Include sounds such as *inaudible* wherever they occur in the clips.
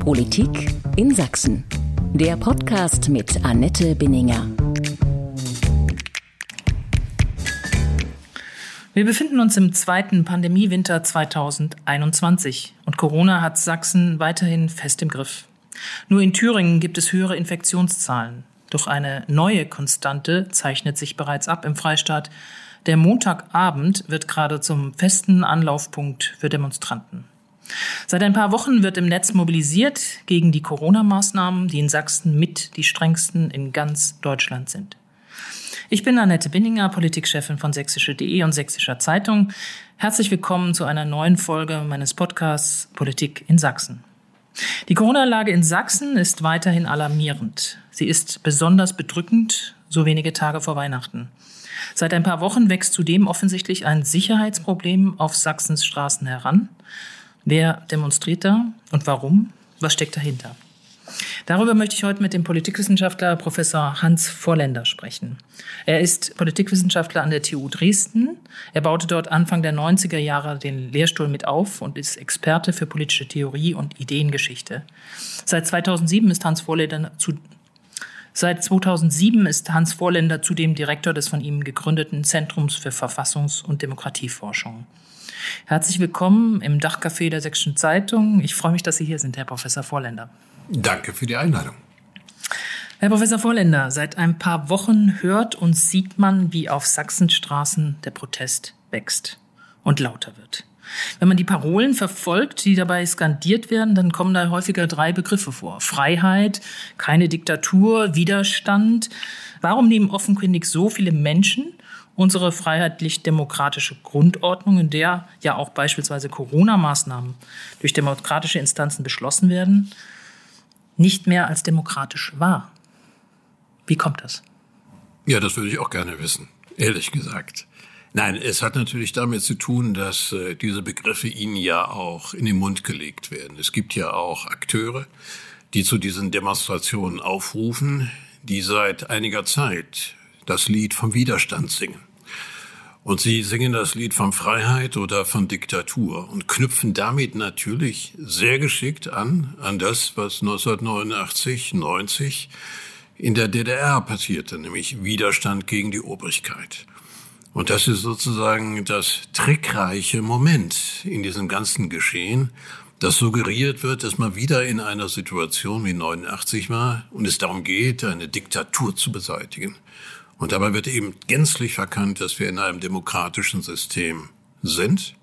Politik in Sachsen. Der Podcast mit Annette Binninger. Wir befinden uns im zweiten Pandemiewinter 2021 und Corona hat Sachsen weiterhin fest im Griff. Nur in Thüringen gibt es höhere Infektionszahlen. Doch eine neue Konstante zeichnet sich bereits ab im Freistaat. Der Montagabend wird gerade zum festen Anlaufpunkt für Demonstranten. Seit ein paar Wochen wird im Netz mobilisiert gegen die Corona-Maßnahmen, die in Sachsen mit die strengsten in ganz Deutschland sind. Ich bin Annette Binninger, Politikchefin von sächsische.de und Sächsischer Zeitung. Herzlich willkommen zu einer neuen Folge meines Podcasts Politik in Sachsen. Die Corona-Lage in Sachsen ist weiterhin alarmierend. Sie ist besonders bedrückend, so wenige Tage vor Weihnachten. Seit ein paar Wochen wächst zudem offensichtlich ein Sicherheitsproblem auf Sachsens Straßen heran. Wer demonstriert da und warum? Was steckt dahinter? Darüber möchte ich heute mit dem Politikwissenschaftler Professor Hans Vorländer sprechen. Er ist Politikwissenschaftler an der TU Dresden. Er baute dort Anfang der 90er Jahre den Lehrstuhl mit auf und ist Experte für politische Theorie und Ideengeschichte. Seit 2007 ist Hans Vorländer zu Seit 2007 ist Hans Vorländer zudem Direktor des von ihm gegründeten Zentrums für Verfassungs- und Demokratieforschung. Herzlich willkommen im Dachcafé der Sächsischen Zeitung. Ich freue mich, dass Sie hier sind, Herr Professor Vorländer. Danke für die Einladung. Herr Professor Vorländer, seit ein paar Wochen hört und sieht man, wie auf Sachsenstraßen der Protest wächst und lauter wird. Wenn man die Parolen verfolgt, die dabei skandiert werden, dann kommen da häufiger drei Begriffe vor. Freiheit, keine Diktatur, Widerstand. Warum nehmen offenkundig so viele Menschen unsere freiheitlich-demokratische Grundordnung, in der ja auch beispielsweise Corona-Maßnahmen durch demokratische Instanzen beschlossen werden, nicht mehr als demokratisch wahr? Wie kommt das? Ja, das würde ich auch gerne wissen, ehrlich gesagt. Nein, es hat natürlich damit zu tun, dass äh, diese Begriffe Ihnen ja auch in den Mund gelegt werden. Es gibt ja auch Akteure, die zu diesen Demonstrationen aufrufen, die seit einiger Zeit das Lied vom Widerstand singen. Und sie singen das Lied von Freiheit oder von Diktatur und knüpfen damit natürlich sehr geschickt an, an das, was 1989, 90 in der DDR passierte, nämlich Widerstand gegen die Obrigkeit. Und das ist sozusagen das trickreiche Moment in diesem ganzen Geschehen, dass suggeriert wird, dass man wieder in einer Situation wie 89 war und es darum geht, eine Diktatur zu beseitigen. Und dabei wird eben gänzlich verkannt, dass wir in einem demokratischen System sind.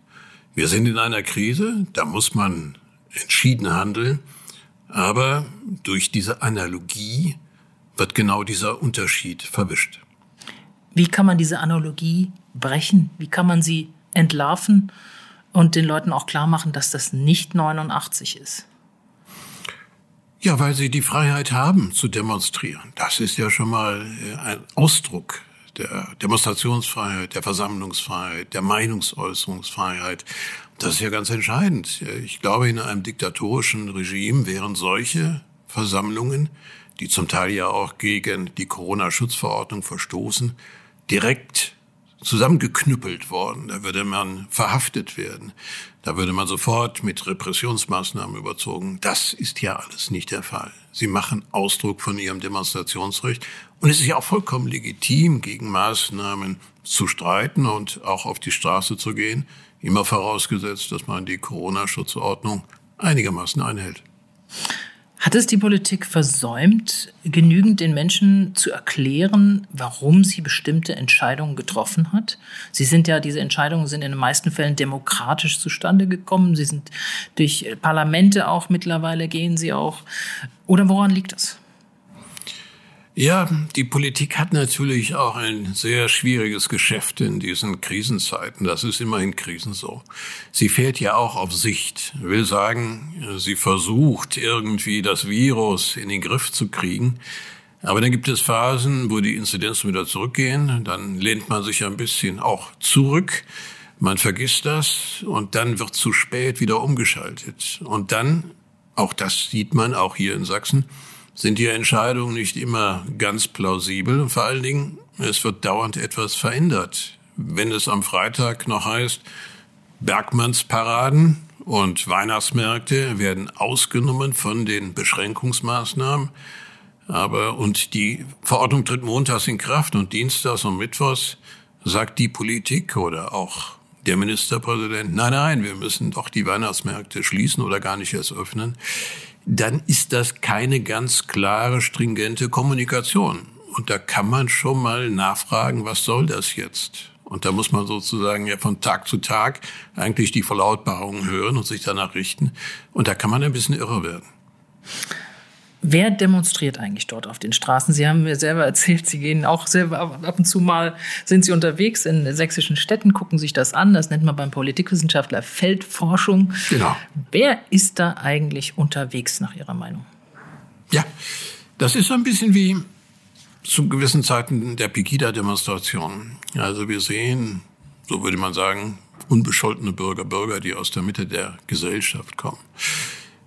Wir sind in einer Krise, da muss man entschieden handeln, aber durch diese Analogie wird genau dieser Unterschied verwischt. Wie kann man diese Analogie brechen? Wie kann man sie entlarven und den Leuten auch klar machen, dass das nicht 89 ist? Ja, weil sie die Freiheit haben zu demonstrieren. Das ist ja schon mal äh, ein Ausdruck der Demonstrationsfreiheit, der Versammlungsfreiheit, der Meinungsäußerungsfreiheit. Das ist ja ganz entscheidend. Ich glaube, in einem diktatorischen Regime wären solche Versammlungen, die zum Teil ja auch gegen die Corona-Schutzverordnung verstoßen, direkt zusammengeknüppelt worden. Da würde man verhaftet werden. Da würde man sofort mit Repressionsmaßnahmen überzogen. Das ist ja alles nicht der Fall. Sie machen Ausdruck von ihrem Demonstrationsrecht. Und es ist ja auch vollkommen legitim, gegen Maßnahmen zu streiten und auch auf die Straße zu gehen. Immer vorausgesetzt, dass man die Corona-Schutzordnung einigermaßen einhält. Hat es die Politik versäumt, genügend den Menschen zu erklären, warum sie bestimmte Entscheidungen getroffen hat? Sie sind ja, diese Entscheidungen sind in den meisten Fällen demokratisch zustande gekommen. Sie sind durch Parlamente auch mittlerweile gehen sie auch. Oder woran liegt das? Ja, die Politik hat natürlich auch ein sehr schwieriges Geschäft in diesen Krisenzeiten. Das ist immer in Krisen so. Sie fährt ja auch auf Sicht. Will sagen, sie versucht irgendwie das Virus in den Griff zu kriegen. Aber dann gibt es Phasen, wo die Inzidenzen wieder zurückgehen. Dann lehnt man sich ein bisschen auch zurück. Man vergisst das und dann wird zu spät wieder umgeschaltet. Und dann, auch das sieht man auch hier in Sachsen, sind die Entscheidungen nicht immer ganz plausibel. Vor allen Dingen, es wird dauernd etwas verändert. Wenn es am Freitag noch heißt, Bergmannsparaden und Weihnachtsmärkte werden ausgenommen von den Beschränkungsmaßnahmen. Aber, und die Verordnung tritt montags in Kraft und dienstags und mittwochs sagt die Politik oder auch der Ministerpräsident, nein, nein, wir müssen doch die Weihnachtsmärkte schließen oder gar nicht erst öffnen. Dann ist das keine ganz klare, stringente Kommunikation. Und da kann man schon mal nachfragen, was soll das jetzt? Und da muss man sozusagen ja von Tag zu Tag eigentlich die Verlautbarungen hören und sich danach richten. Und da kann man ein bisschen irre werden. Wer demonstriert eigentlich dort auf den Straßen? Sie haben mir selber erzählt, Sie gehen auch selber ab und zu mal, sind Sie unterwegs in sächsischen Städten, gucken sich das an. Das nennt man beim Politikwissenschaftler Feldforschung. Genau. Wer ist da eigentlich unterwegs nach Ihrer Meinung? Ja, das ist so ein bisschen wie zu gewissen Zeiten der Pegida-Demonstration. Also wir sehen, so würde man sagen, unbescholtene Bürger, Bürger, die aus der Mitte der Gesellschaft kommen.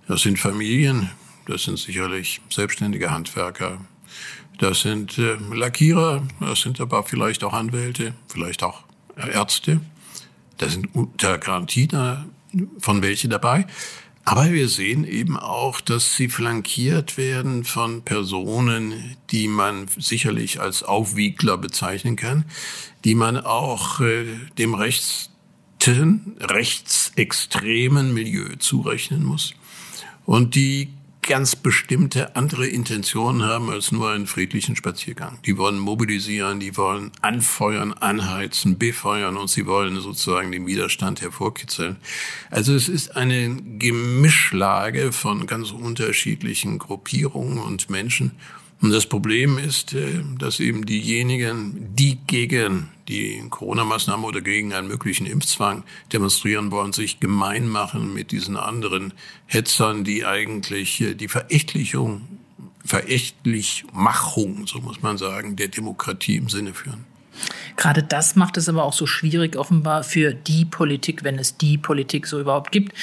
Das sind Familien, das sind sicherlich selbstständige Handwerker, das sind äh, Lackierer, das sind aber vielleicht auch Anwälte, vielleicht auch Ärzte, das sind unter Garantie von welche dabei. Aber wir sehen eben auch, dass sie flankiert werden von Personen, die man sicherlich als Aufwiegler bezeichnen kann, die man auch äh, dem rechten, rechtsextremen Milieu zurechnen muss. Und die ganz bestimmte andere Intentionen haben als nur einen friedlichen Spaziergang. Die wollen mobilisieren, die wollen anfeuern, anheizen, befeuern und sie wollen sozusagen den Widerstand hervorkitzeln. Also es ist eine Gemischlage von ganz unterschiedlichen Gruppierungen und Menschen. Und das Problem ist, äh, dass eben diejenigen, die gegen die Corona-Maßnahmen oder gegen einen möglichen Impfzwang demonstrieren wollen, sich gemein machen mit diesen anderen Hetzern, die eigentlich äh, die Verächtlichung, Verächtlichmachung, so muss man sagen, der Demokratie im Sinne führen. Gerade das macht es aber auch so schwierig offenbar für die Politik, wenn es die Politik so überhaupt gibt,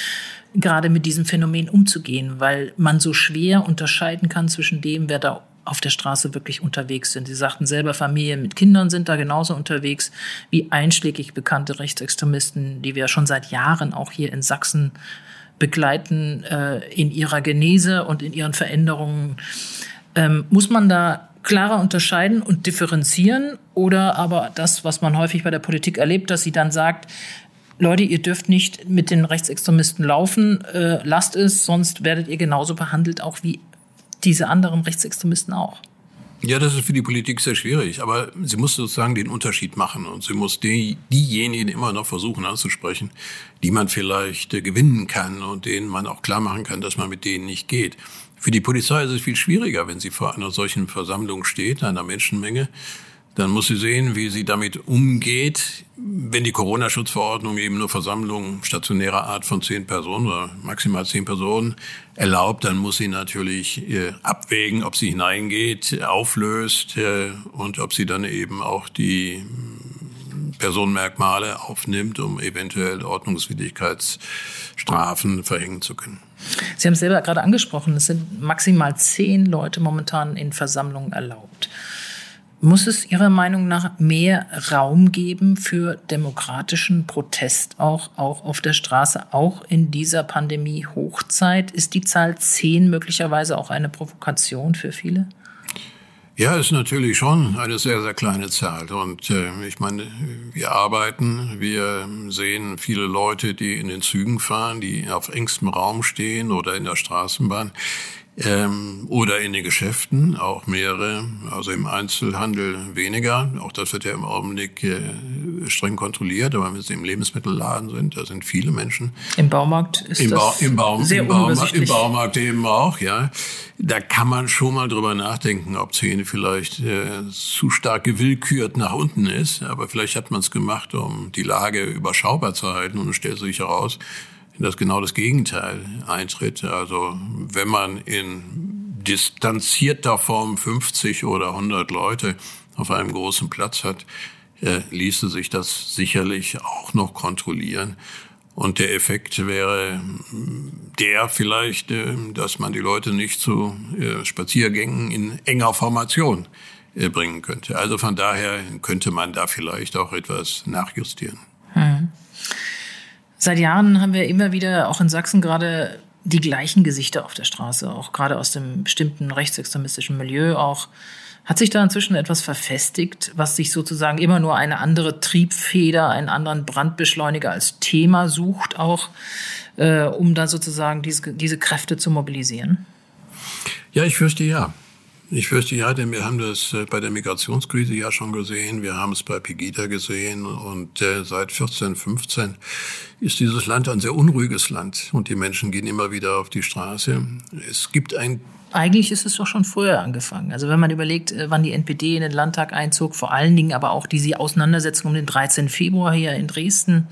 gerade mit diesem Phänomen umzugehen, weil man so schwer unterscheiden kann zwischen dem, wer da auf der Straße wirklich unterwegs sind. Sie sagten selber, Familien mit Kindern sind da genauso unterwegs wie einschlägig bekannte Rechtsextremisten, die wir schon seit Jahren auch hier in Sachsen begleiten äh, in ihrer Genese und in ihren Veränderungen. Ähm, muss man da klarer unterscheiden und differenzieren oder aber das, was man häufig bei der Politik erlebt, dass sie dann sagt, Leute, ihr dürft nicht mit den Rechtsextremisten laufen, äh, lasst es, sonst werdet ihr genauso behandelt, auch wie diese anderen Rechtsextremisten auch. Ja, das ist für die Politik sehr schwierig, aber sie muss sozusagen den Unterschied machen und sie muss die, diejenigen immer noch versuchen anzusprechen, die man vielleicht äh, gewinnen kann und denen man auch klar machen kann, dass man mit denen nicht geht. Für die Polizei ist es viel schwieriger, wenn sie vor einer solchen Versammlung steht, einer Menschenmenge, dann muss sie sehen, wie sie damit umgeht, wenn die Corona-Schutzverordnung eben nur Versammlungen stationärer Art von zehn Personen oder maximal zehn Personen erlaubt, dann muss sie natürlich äh, abwägen, ob sie hineingeht, auflöst äh, und ob sie dann eben auch die hm, Personenmerkmale aufnimmt, um eventuell Ordnungswidrigkeitsstrafen verhängen zu können. Sie haben es selber gerade angesprochen, es sind maximal zehn Leute momentan in Versammlungen erlaubt. Muss es Ihrer Meinung nach mehr Raum geben für demokratischen Protest auch, auch auf der Straße, auch in dieser Pandemie-Hochzeit? Ist die Zahl zehn möglicherweise auch eine Provokation für viele? Ja, ist natürlich schon eine sehr, sehr kleine Zahl. Und äh, ich meine, wir arbeiten, wir sehen viele Leute, die in den Zügen fahren, die auf engstem Raum stehen oder in der Straßenbahn ähm, oder in den Geschäften, auch mehrere, also im Einzelhandel weniger. Auch das wird ja im Augenblick äh, streng kontrolliert, aber wenn Sie im Lebensmittelladen sind, da sind viele Menschen. Im Baumarkt ist Im das im Baum, sehr im Baumarkt, Im Baumarkt eben auch, ja. Da kann man schon mal drüber nachdenken, ob Zähne vielleicht äh, zu stark gewillkürt nach unten ist. Aber vielleicht hat man es gemacht, um die Lage überschaubar zu halten und es stellt sich heraus, dass genau das Gegenteil eintritt. Also wenn man in distanzierter Form 50 oder 100 Leute auf einem großen Platz hat, äh, ließe sich das sicherlich auch noch kontrollieren. Und der Effekt wäre der vielleicht, äh, dass man die Leute nicht zu äh, Spaziergängen in enger Formation äh, bringen könnte. Also von daher könnte man da vielleicht auch etwas nachjustieren. Hm. Seit Jahren haben wir immer wieder auch in Sachsen gerade die gleichen Gesichter auf der Straße, auch gerade aus dem bestimmten rechtsextremistischen Milieu auch. Hat sich da inzwischen etwas verfestigt, was sich sozusagen immer nur eine andere Triebfeder, einen anderen Brandbeschleuniger als Thema sucht, auch äh, um da sozusagen diese, diese Kräfte zu mobilisieren? Ja, ich fürchte ja. Ich fürchte ja, denn wir haben das äh, bei der Migrationskrise ja schon gesehen, wir haben es bei Pegida gesehen. Und äh, seit 14, 15 ist dieses Land ein sehr unruhiges Land. Und die Menschen gehen immer wieder auf die Straße. Es gibt ein eigentlich ist es doch schon früher angefangen. Also wenn man überlegt, äh, wann die NPD in den Landtag einzog, vor allen Dingen aber auch diese Auseinandersetzung um den 13. Februar hier in Dresden,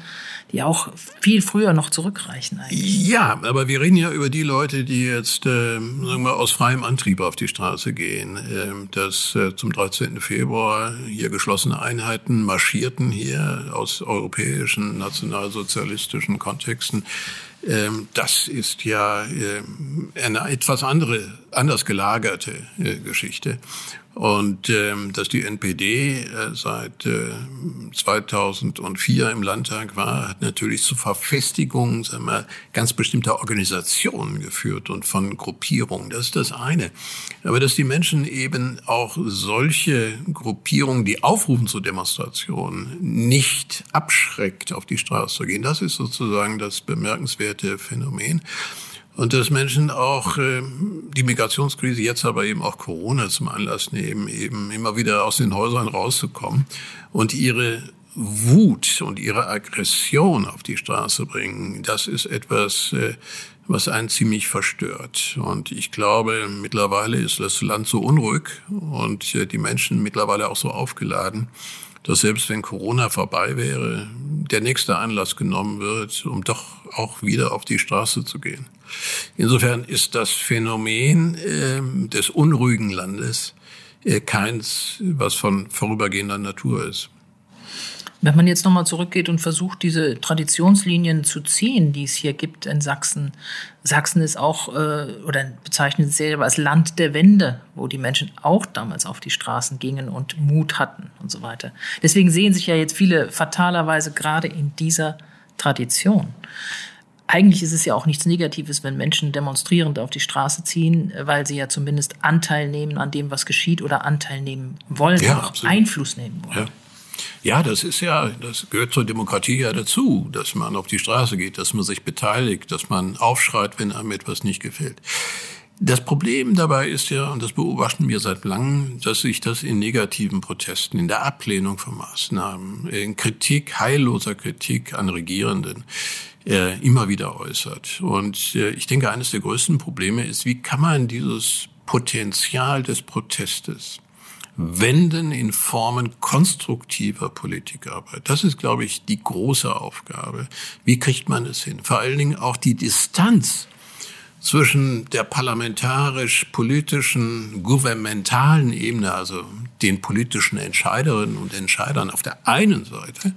die auch viel früher noch zurückreichen eigentlich. Ja, aber wir reden ja über die Leute, die jetzt äh, sagen wir, aus freiem Antrieb auf die Straße gehen. Äh, dass äh, zum 13. Februar hier geschlossene Einheiten marschierten hier aus europäischen, nationalsozialistischen Kontexten ähm, das ist ja ähm, eine etwas andere, anders gelagerte äh, Geschichte. Und ähm, dass die NPD äh, seit äh, 2004 im Landtag war, hat natürlich zu Verfestigung sagen wir, ganz bestimmter Organisationen geführt und von Gruppierungen. Das ist das eine. Aber dass die Menschen eben auch solche Gruppierungen, die aufrufen zu Demonstrationen, nicht abschreckt, auf die Straße zu gehen, das ist sozusagen das bemerkenswerte Phänomen. Und dass Menschen auch äh, die Migrationskrise, jetzt aber eben auch Corona zum Anlass nehmen, eben immer wieder aus den Häusern rauszukommen und ihre Wut und ihre Aggression auf die Straße bringen, das ist etwas, äh, was einen ziemlich verstört. Und ich glaube, mittlerweile ist das Land so unruhig und äh, die Menschen mittlerweile auch so aufgeladen, dass selbst wenn Corona vorbei wäre, der nächste Anlass genommen wird, um doch auch wieder auf die Straße zu gehen. Insofern ist das Phänomen äh, des unruhigen Landes äh, keins, was von vorübergehender Natur ist. Wenn man jetzt nochmal zurückgeht und versucht, diese Traditionslinien zu ziehen, die es hier gibt in Sachsen. Sachsen ist auch, äh, oder bezeichnet es selber als Land der Wende, wo die Menschen auch damals auf die Straßen gingen und Mut hatten und so weiter. Deswegen sehen sich ja jetzt viele fatalerweise gerade in dieser Tradition. Eigentlich ist es ja auch nichts Negatives, wenn Menschen demonstrierend auf die Straße ziehen, weil sie ja zumindest Anteil nehmen an dem, was geschieht oder Anteil nehmen wollen, ja, Einfluss nehmen wollen. Ja. Ja, das ist ja, das gehört zur Demokratie ja dazu, dass man auf die Straße geht, dass man sich beteiligt, dass man aufschreit, wenn einem etwas nicht gefällt. Das Problem dabei ist ja, und das beobachten wir seit langem, dass sich das in negativen Protesten, in der Ablehnung von Maßnahmen, in Kritik, heilloser Kritik an Regierenden, äh, immer wieder äußert. Und äh, ich denke, eines der größten Probleme ist, wie kann man dieses Potenzial des Protestes wenden in Formen konstruktiver Politikarbeit. Das ist, glaube ich, die große Aufgabe. Wie kriegt man es hin? Vor allen Dingen auch die Distanz zwischen der parlamentarisch-politischen, gouvernementalen Ebene, also den politischen Entscheiderinnen und Entscheidern auf der einen Seite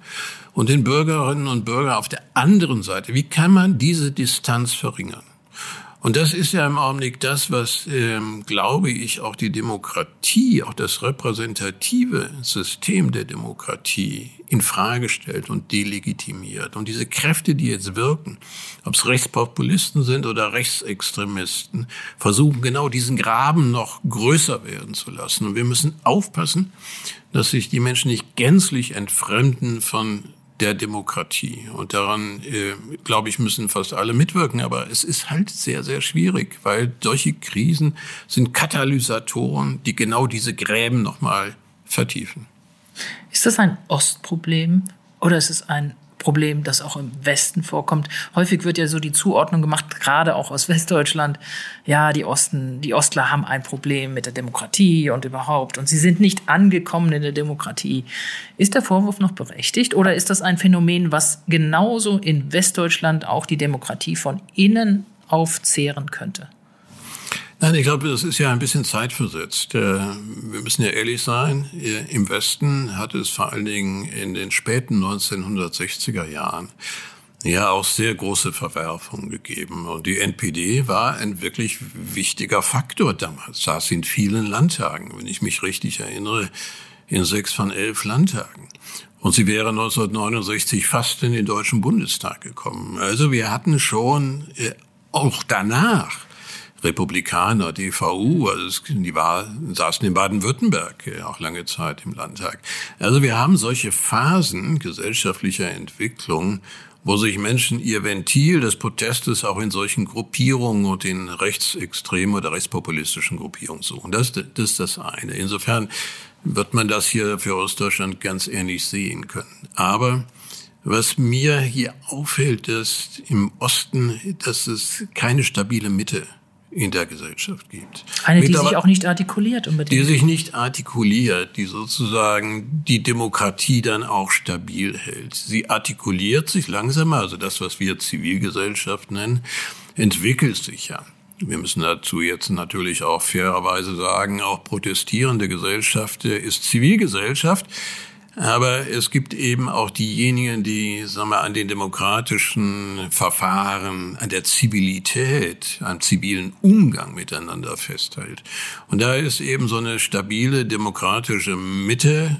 und den Bürgerinnen und Bürgern auf der anderen Seite. Wie kann man diese Distanz verringern? Und das ist ja im Augenblick das, was, ähm, glaube ich, auch die Demokratie, auch das repräsentative System der Demokratie in Frage stellt und delegitimiert. Und diese Kräfte, die jetzt wirken, ob es Rechtspopulisten sind oder Rechtsextremisten, versuchen genau diesen Graben noch größer werden zu lassen. Und wir müssen aufpassen, dass sich die Menschen nicht gänzlich entfremden von der Demokratie. Und daran, äh, glaube ich, müssen fast alle mitwirken. Aber es ist halt sehr, sehr schwierig, weil solche Krisen sind Katalysatoren, die genau diese Gräben nochmal vertiefen. Ist das ein Ostproblem oder ist es ein Problem, das auch im Westen vorkommt. Häufig wird ja so die Zuordnung gemacht, gerade auch aus Westdeutschland. Ja, die Osten, die Ostler haben ein Problem mit der Demokratie und überhaupt und sie sind nicht angekommen in der Demokratie. Ist der Vorwurf noch berechtigt oder ist das ein Phänomen, was genauso in Westdeutschland auch die Demokratie von innen aufzehren könnte? Nein, ich glaube, das ist ja ein bisschen zeitversetzt. Äh, wir müssen ja ehrlich sein, äh, im Westen hat es vor allen Dingen in den späten 1960er Jahren ja auch sehr große Verwerfungen gegeben. Und die NPD war ein wirklich wichtiger Faktor damals, saß in vielen Landtagen, wenn ich mich richtig erinnere, in sechs von elf Landtagen. Und sie wäre 1969 fast in den Deutschen Bundestag gekommen. Also wir hatten schon äh, auch danach Republikaner, DVU, also die war, saßen in Baden-Württemberg äh, auch lange Zeit im Landtag. Also wir haben solche Phasen gesellschaftlicher Entwicklung, wo sich Menschen ihr Ventil des Protestes auch in solchen Gruppierungen und in rechtsextremen oder rechtspopulistischen Gruppierungen suchen. Das, das ist das eine. Insofern wird man das hier für Ostdeutschland ganz ähnlich sehen können. Aber was mir hier auffällt, ist im Osten, dass es keine stabile Mitte in der Gesellschaft gibt. Eine, die sich auch nicht artikuliert unbedingt. Die sich nicht artikuliert, die sozusagen die Demokratie dann auch stabil hält. Sie artikuliert sich langsamer, also das, was wir Zivilgesellschaft nennen, entwickelt sich ja. Wir müssen dazu jetzt natürlich auch fairerweise sagen, auch protestierende Gesellschaft ist Zivilgesellschaft. Aber es gibt eben auch diejenigen, die sagen wir, an den demokratischen Verfahren, an der Zivilität, am zivilen Umgang miteinander festhält. Und da ist eben so eine stabile demokratische Mitte,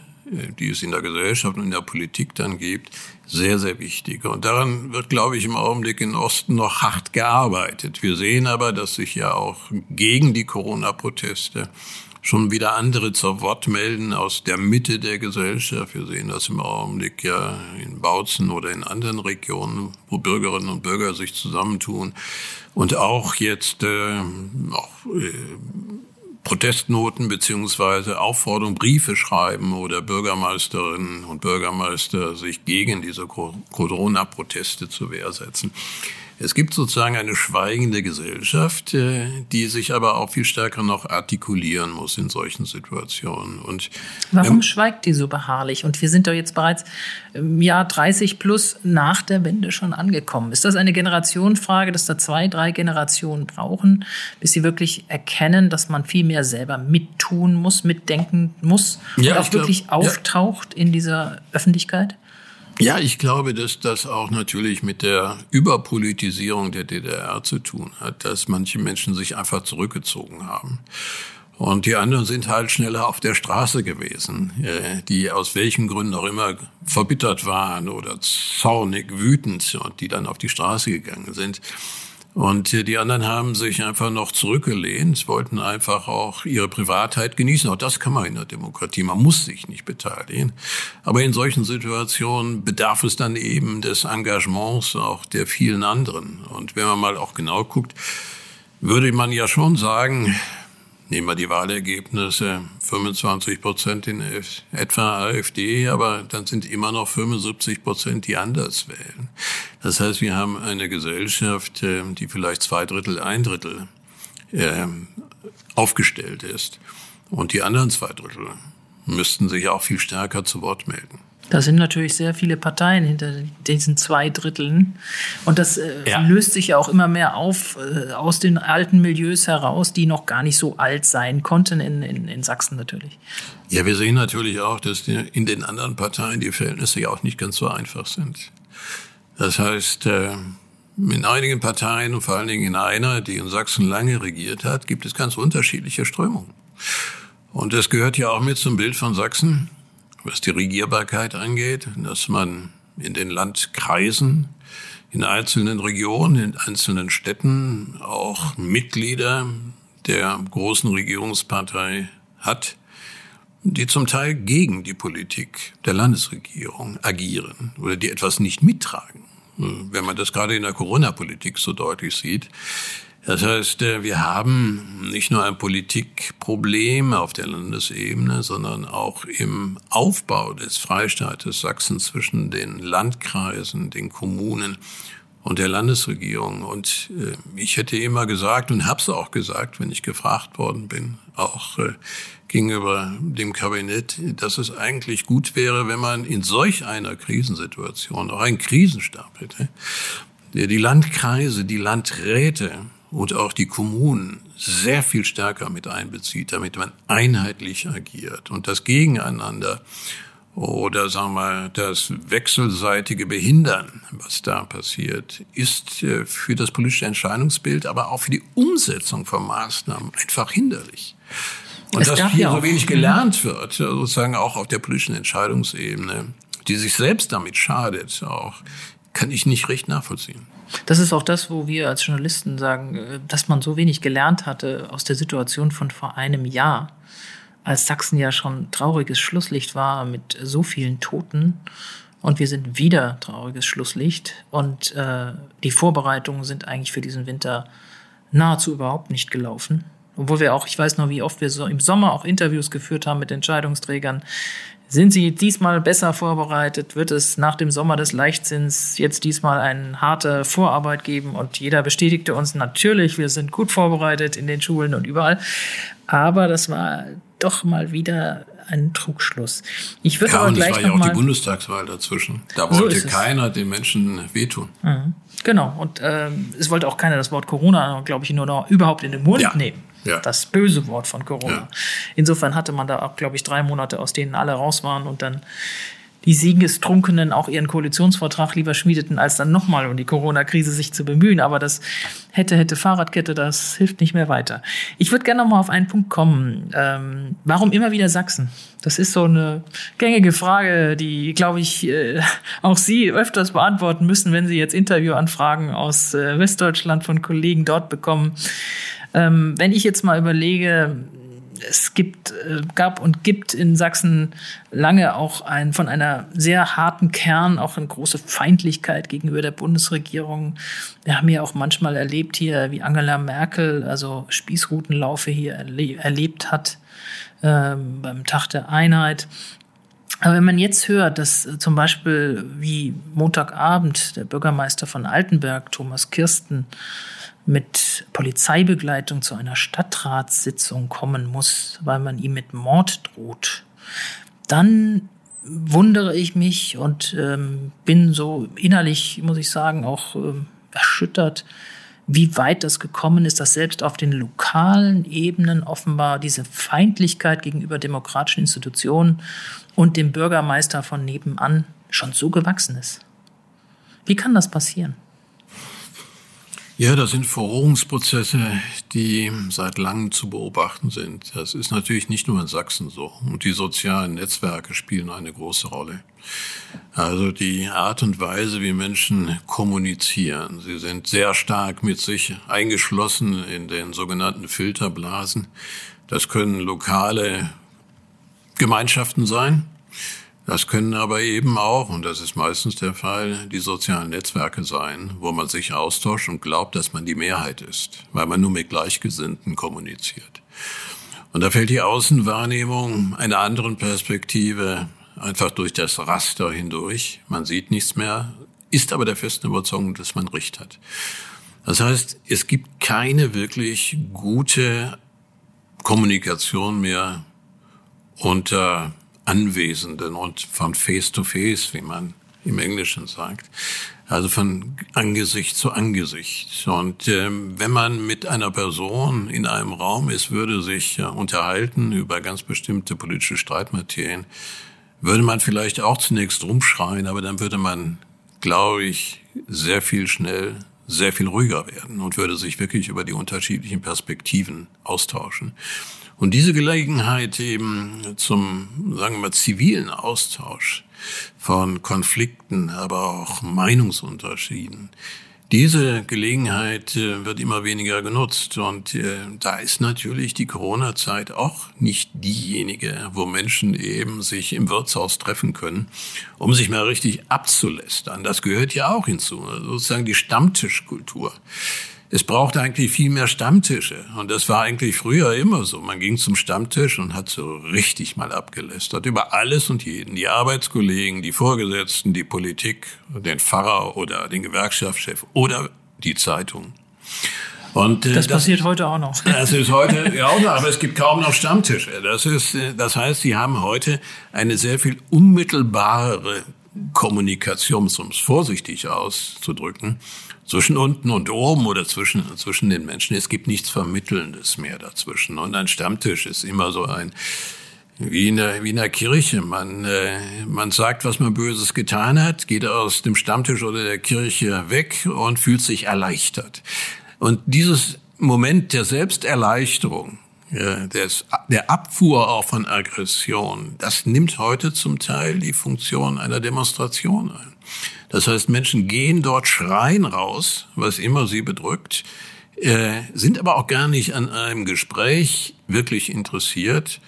die es in der Gesellschaft und in der Politik dann gibt, sehr, sehr wichtig. Und daran wird, glaube ich, im Augenblick in Osten noch hart gearbeitet. Wir sehen aber, dass sich ja auch gegen die Corona-Proteste schon wieder andere zur Wort melden aus der Mitte der Gesellschaft. Wir sehen das im Augenblick ja in Bautzen oder in anderen Regionen, wo Bürgerinnen und Bürger sich zusammentun und auch jetzt äh, auch, äh, Protestnoten beziehungsweise Aufforderungen, Briefe schreiben oder Bürgermeisterinnen und Bürgermeister sich gegen diese Corona-Proteste zur Wehr setzen. Es gibt sozusagen eine schweigende Gesellschaft, äh, die sich aber auch viel stärker noch artikulieren muss in solchen Situationen. Und Warum ähm, schweigt die so beharrlich? Und wir sind doch jetzt bereits im Jahr 30 plus nach der Wende schon angekommen. Ist das eine Generationenfrage, dass da zwei, drei Generationen brauchen, bis sie wirklich erkennen, dass man viel mehr selber mittun muss, mitdenken muss ja, und auch wirklich glaub, auftaucht ja. in dieser Öffentlichkeit? Ja, ich glaube, dass das auch natürlich mit der Überpolitisierung der DDR zu tun hat, dass manche Menschen sich einfach zurückgezogen haben. Und die anderen sind halt schneller auf der Straße gewesen, äh, die aus welchen Gründen auch immer verbittert waren oder zornig, wütend und die dann auf die Straße gegangen sind. Und die anderen haben sich einfach noch zurückgelehnt, wollten einfach auch ihre Privatheit genießen. Auch das kann man in der Demokratie. Man muss sich nicht beteiligen. Aber in solchen Situationen bedarf es dann eben des Engagements auch der vielen anderen. Und wenn man mal auch genau guckt, würde man ja schon sagen, Nehmen wir die Wahlergebnisse, 25 Prozent in etwa AfD, aber dann sind immer noch 75 Prozent, die anders wählen. Das heißt, wir haben eine Gesellschaft, äh, die vielleicht zwei Drittel, ein Drittel ähm, aufgestellt ist. Und die anderen zwei Drittel müssten sich auch viel stärker zu Wort melden. Da sind natürlich sehr viele Parteien hinter diesen zwei Dritteln. Und das äh, ja. löst sich ja auch immer mehr auf äh, aus den alten Milieus heraus, die noch gar nicht so alt sein konnten in, in, in Sachsen natürlich. Ja, wir sehen natürlich auch, dass die, in den anderen Parteien die Verhältnisse ja auch nicht ganz so einfach sind. Das heißt, äh, in einigen Parteien und vor allen Dingen in einer, die in Sachsen lange regiert hat, gibt es ganz unterschiedliche Strömungen. Und das gehört ja auch mit zum Bild von Sachsen was die Regierbarkeit angeht, dass man in den Landkreisen, in einzelnen Regionen, in einzelnen Städten auch Mitglieder der großen Regierungspartei hat, die zum Teil gegen die Politik der Landesregierung agieren oder die etwas nicht mittragen. Wenn man das gerade in der Corona-Politik so deutlich sieht, das heißt, äh, wir haben nicht nur ein Politikproblem auf der Landesebene, sondern auch im Aufbau des Freistaates Sachsen zwischen den Landkreisen, den Kommunen und der Landesregierung. Und äh, ich hätte immer gesagt und habe es auch gesagt, wenn ich gefragt worden bin, auch äh, gegenüber dem Kabinett, dass es eigentlich gut wäre, wenn man in solch einer Krisensituation auch einen Krisenstab hätte, der die Landkreise, die Landräte und auch die Kommunen sehr viel stärker mit einbezieht, damit man einheitlich agiert und das Gegeneinander oder sagen wir das wechselseitige Behindern, was da passiert, ist äh, für das politische Entscheidungsbild, aber auch für die Umsetzung von Maßnahmen einfach hinderlich. Und es dass hier so wenig gelernt wird, sozusagen auch auf der politischen Entscheidungsebene, die sich selbst damit schadet, auch, kann ich nicht recht nachvollziehen. Das ist auch das, wo wir als Journalisten sagen, äh, dass man so wenig gelernt hatte aus der Situation von vor einem Jahr, als Sachsen ja schon trauriges Schlusslicht war mit so vielen Toten. Und wir sind wieder trauriges Schlusslicht. Und äh, die Vorbereitungen sind eigentlich für diesen Winter nahezu überhaupt nicht gelaufen. Obwohl wir auch, ich weiß noch, wie oft wir so im Sommer auch Interviews geführt haben mit Entscheidungsträgern, sind Sie diesmal besser vorbereitet? Wird es nach dem Sommer des Leichtsinns jetzt diesmal eine harte Vorarbeit geben? Und jeder bestätigte uns natürlich, wir sind gut vorbereitet in den Schulen und überall. Aber das war doch mal wieder ein Trugschluss. Ich würde ja, aber gleich es war ja auch die Bundestagswahl dazwischen. Da wollte so keiner den Menschen wehtun. Mhm. Genau. Und ähm, es wollte auch keiner das Wort Corona, glaube ich, nur noch überhaupt in den Mund Ja. nehmen. Ja. Das böse Wort von Corona. Ja. Insofern hatte man da auch, glaube ich, drei Monate, aus denen alle raus waren und dann die Siegestrunkenen auch ihren Koalitionsvertrag lieber schmiedeten, als dann nochmal um die Corona-Krise sich zu bemühen. Aber das hätte, hätte Fahrradkette, das hilft nicht mehr weiter. Ich würde gerne nochmal auf einen Punkt kommen. Ähm, warum immer wieder Sachsen? Das ist so eine gängige Frage, die, glaube ich, äh, auch Sie öfters beantworten müssen, wenn Sie jetzt Interviewanfragen aus äh, Westdeutschland von Kollegen dort bekommen. Ähm, wenn ich jetzt mal überlege, es gibt, äh, gab und gibt in Sachsen lange auch ein, von einer sehr harten Kern auch eine große Feindlichkeit gegenüber der Bundesregierung. Wir haben ja auch manchmal erlebt hier, wie Angela Merkel also Spießrutenlaufe hier erle erlebt hat ähm, beim Tag der Einheit. Aber wenn man jetzt hört, dass äh, zum Beispiel wie Montagabend der Bürgermeister von Altenberg, Thomas Kirsten, mit Polizeibegleitung zu einer Stadtratssitzung kommen muss, weil man ihm mit Mord droht, dann wundere ich mich und ähm, bin so innerlich, muss ich sagen, auch ähm, erschüttert, wie weit das gekommen ist, dass selbst auf den lokalen Ebenen offenbar diese Feindlichkeit gegenüber demokratischen Institutionen und dem Bürgermeister von nebenan schon so gewachsen ist. Wie kann das passieren? Ja, das sind Verrohungsprozesse, die seit langem zu beobachten sind. Das ist natürlich nicht nur in Sachsen so. Und die sozialen Netzwerke spielen eine große Rolle. Also die Art und Weise, wie Menschen kommunizieren. Sie sind sehr stark mit sich eingeschlossen in den sogenannten Filterblasen. Das können lokale Gemeinschaften sein. Das können aber eben auch, und das ist meistens der Fall, die sozialen Netzwerke sein, wo man sich austauscht und glaubt, dass man die Mehrheit ist, weil man nur mit Gleichgesinnten kommuniziert. Und da fällt die Außenwahrnehmung einer anderen Perspektive einfach durch das Raster hindurch. Man sieht nichts mehr, ist aber der festen Überzeugung, dass man Recht hat. Das heißt, es gibt keine wirklich gute Kommunikation mehr unter Anwesenden und von Face to Face, wie man im Englischen sagt. Also von Angesicht zu Angesicht. Und ähm, wenn man mit einer Person in einem Raum ist, würde sich äh, unterhalten über ganz bestimmte politische Streitmaterien, würde man vielleicht auch zunächst rumschreien, aber dann würde man, glaube ich, sehr viel schnell sehr viel ruhiger werden und würde sich wirklich über die unterschiedlichen Perspektiven austauschen. Und diese Gelegenheit eben zum, sagen wir mal, zivilen Austausch von Konflikten, aber auch Meinungsunterschieden, diese Gelegenheit äh, wird immer weniger genutzt und äh, da ist natürlich die Corona-Zeit auch nicht diejenige, wo Menschen eben sich im Wirtshaus treffen können, um sich mal richtig abzulästern. Das gehört ja auch hinzu, sozusagen die Stammtischkultur. Es braucht eigentlich viel mehr Stammtische. Und das war eigentlich früher immer so. Man ging zum Stammtisch und hat so richtig mal abgelästert über alles und jeden. Die Arbeitskollegen, die Vorgesetzten, die Politik, den Pfarrer oder den Gewerkschaftschef oder die Zeitung. Und, äh, Das passiert heute auch noch. *laughs* Das ist heute *laughs* ja auch noch, aber es gibt kaum noch Stammtische. Das ist, äh, das heißt, sie haben heute eine sehr viel unmittelbarere Kommunikation, um es vorsichtig auszudrücken, zwischen unten und oben oder zwischen, zwischen den Menschen. Es gibt nichts Vermittelndes mehr dazwischen. Und ein Stammtisch ist immer so ein, wie in der, wie in der Kirche. Man, äh, man sagt, was man Böses getan hat, geht aus dem Stammtisch oder der Kirche weg und fühlt sich erleichtert. Und dieses Moment der Selbsterleichterung, des, der Abfuhr auch von Aggression, das nimmt heute zum Teil die Funktion einer Demonstration ein. Das heißt, Menschen gehen dort, schreien raus, was immer sie bedrückt, äh, sind aber auch gar nicht an einem Gespräch wirklich interessiert.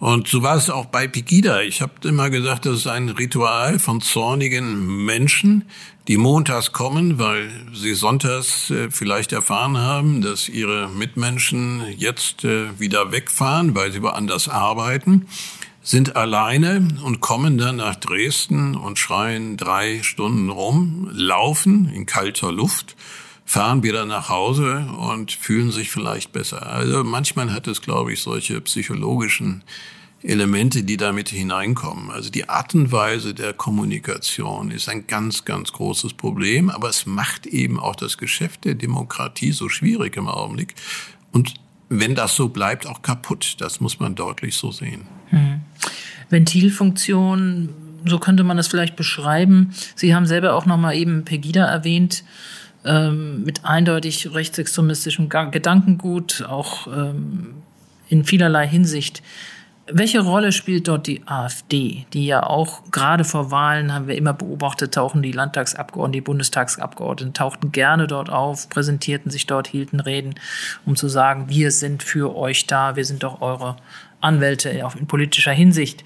Und so war es auch bei Pegida. Ich habe immer gesagt, das ist ein Ritual von zornigen Menschen, die montags kommen, weil sie sonntags äh, vielleicht erfahren haben, dass ihre Mitmenschen jetzt äh, wieder wegfahren, weil sie woanders arbeiten, sind alleine und kommen dann nach Dresden und schreien drei Stunden rum, laufen in kalter Luft fahren wieder nach Hause und fühlen sich vielleicht besser. Also manchmal hat es, glaube ich, solche psychologischen Elemente, die damit hineinkommen. Also die Art und Weise der Kommunikation ist ein ganz, ganz großes Problem, aber es macht eben auch das Geschäft der Demokratie so schwierig im Augenblick. Und wenn das so bleibt, auch kaputt. Das muss man deutlich so sehen. Hm. Ventilfunktion, so könnte man das vielleicht beschreiben. Sie haben selber auch noch mal eben Pegida erwähnt ähm, mit eindeutig rechtsextremistischem Gedankengut, auch ähm, in vielerlei Hinsicht. Welche Rolle spielt dort die AfD, die ja auch gerade vor Wahlen, haben wir immer beobachtet, tauchen die Landtagsabgeordneten, die Bundestagsabgeordneten, tauchten gerne dort auf, präsentierten sich dort, hielten Reden, um zu sagen, wir sind für euch da, wir sind doch eure Anwälte auch in politischer Hinsicht.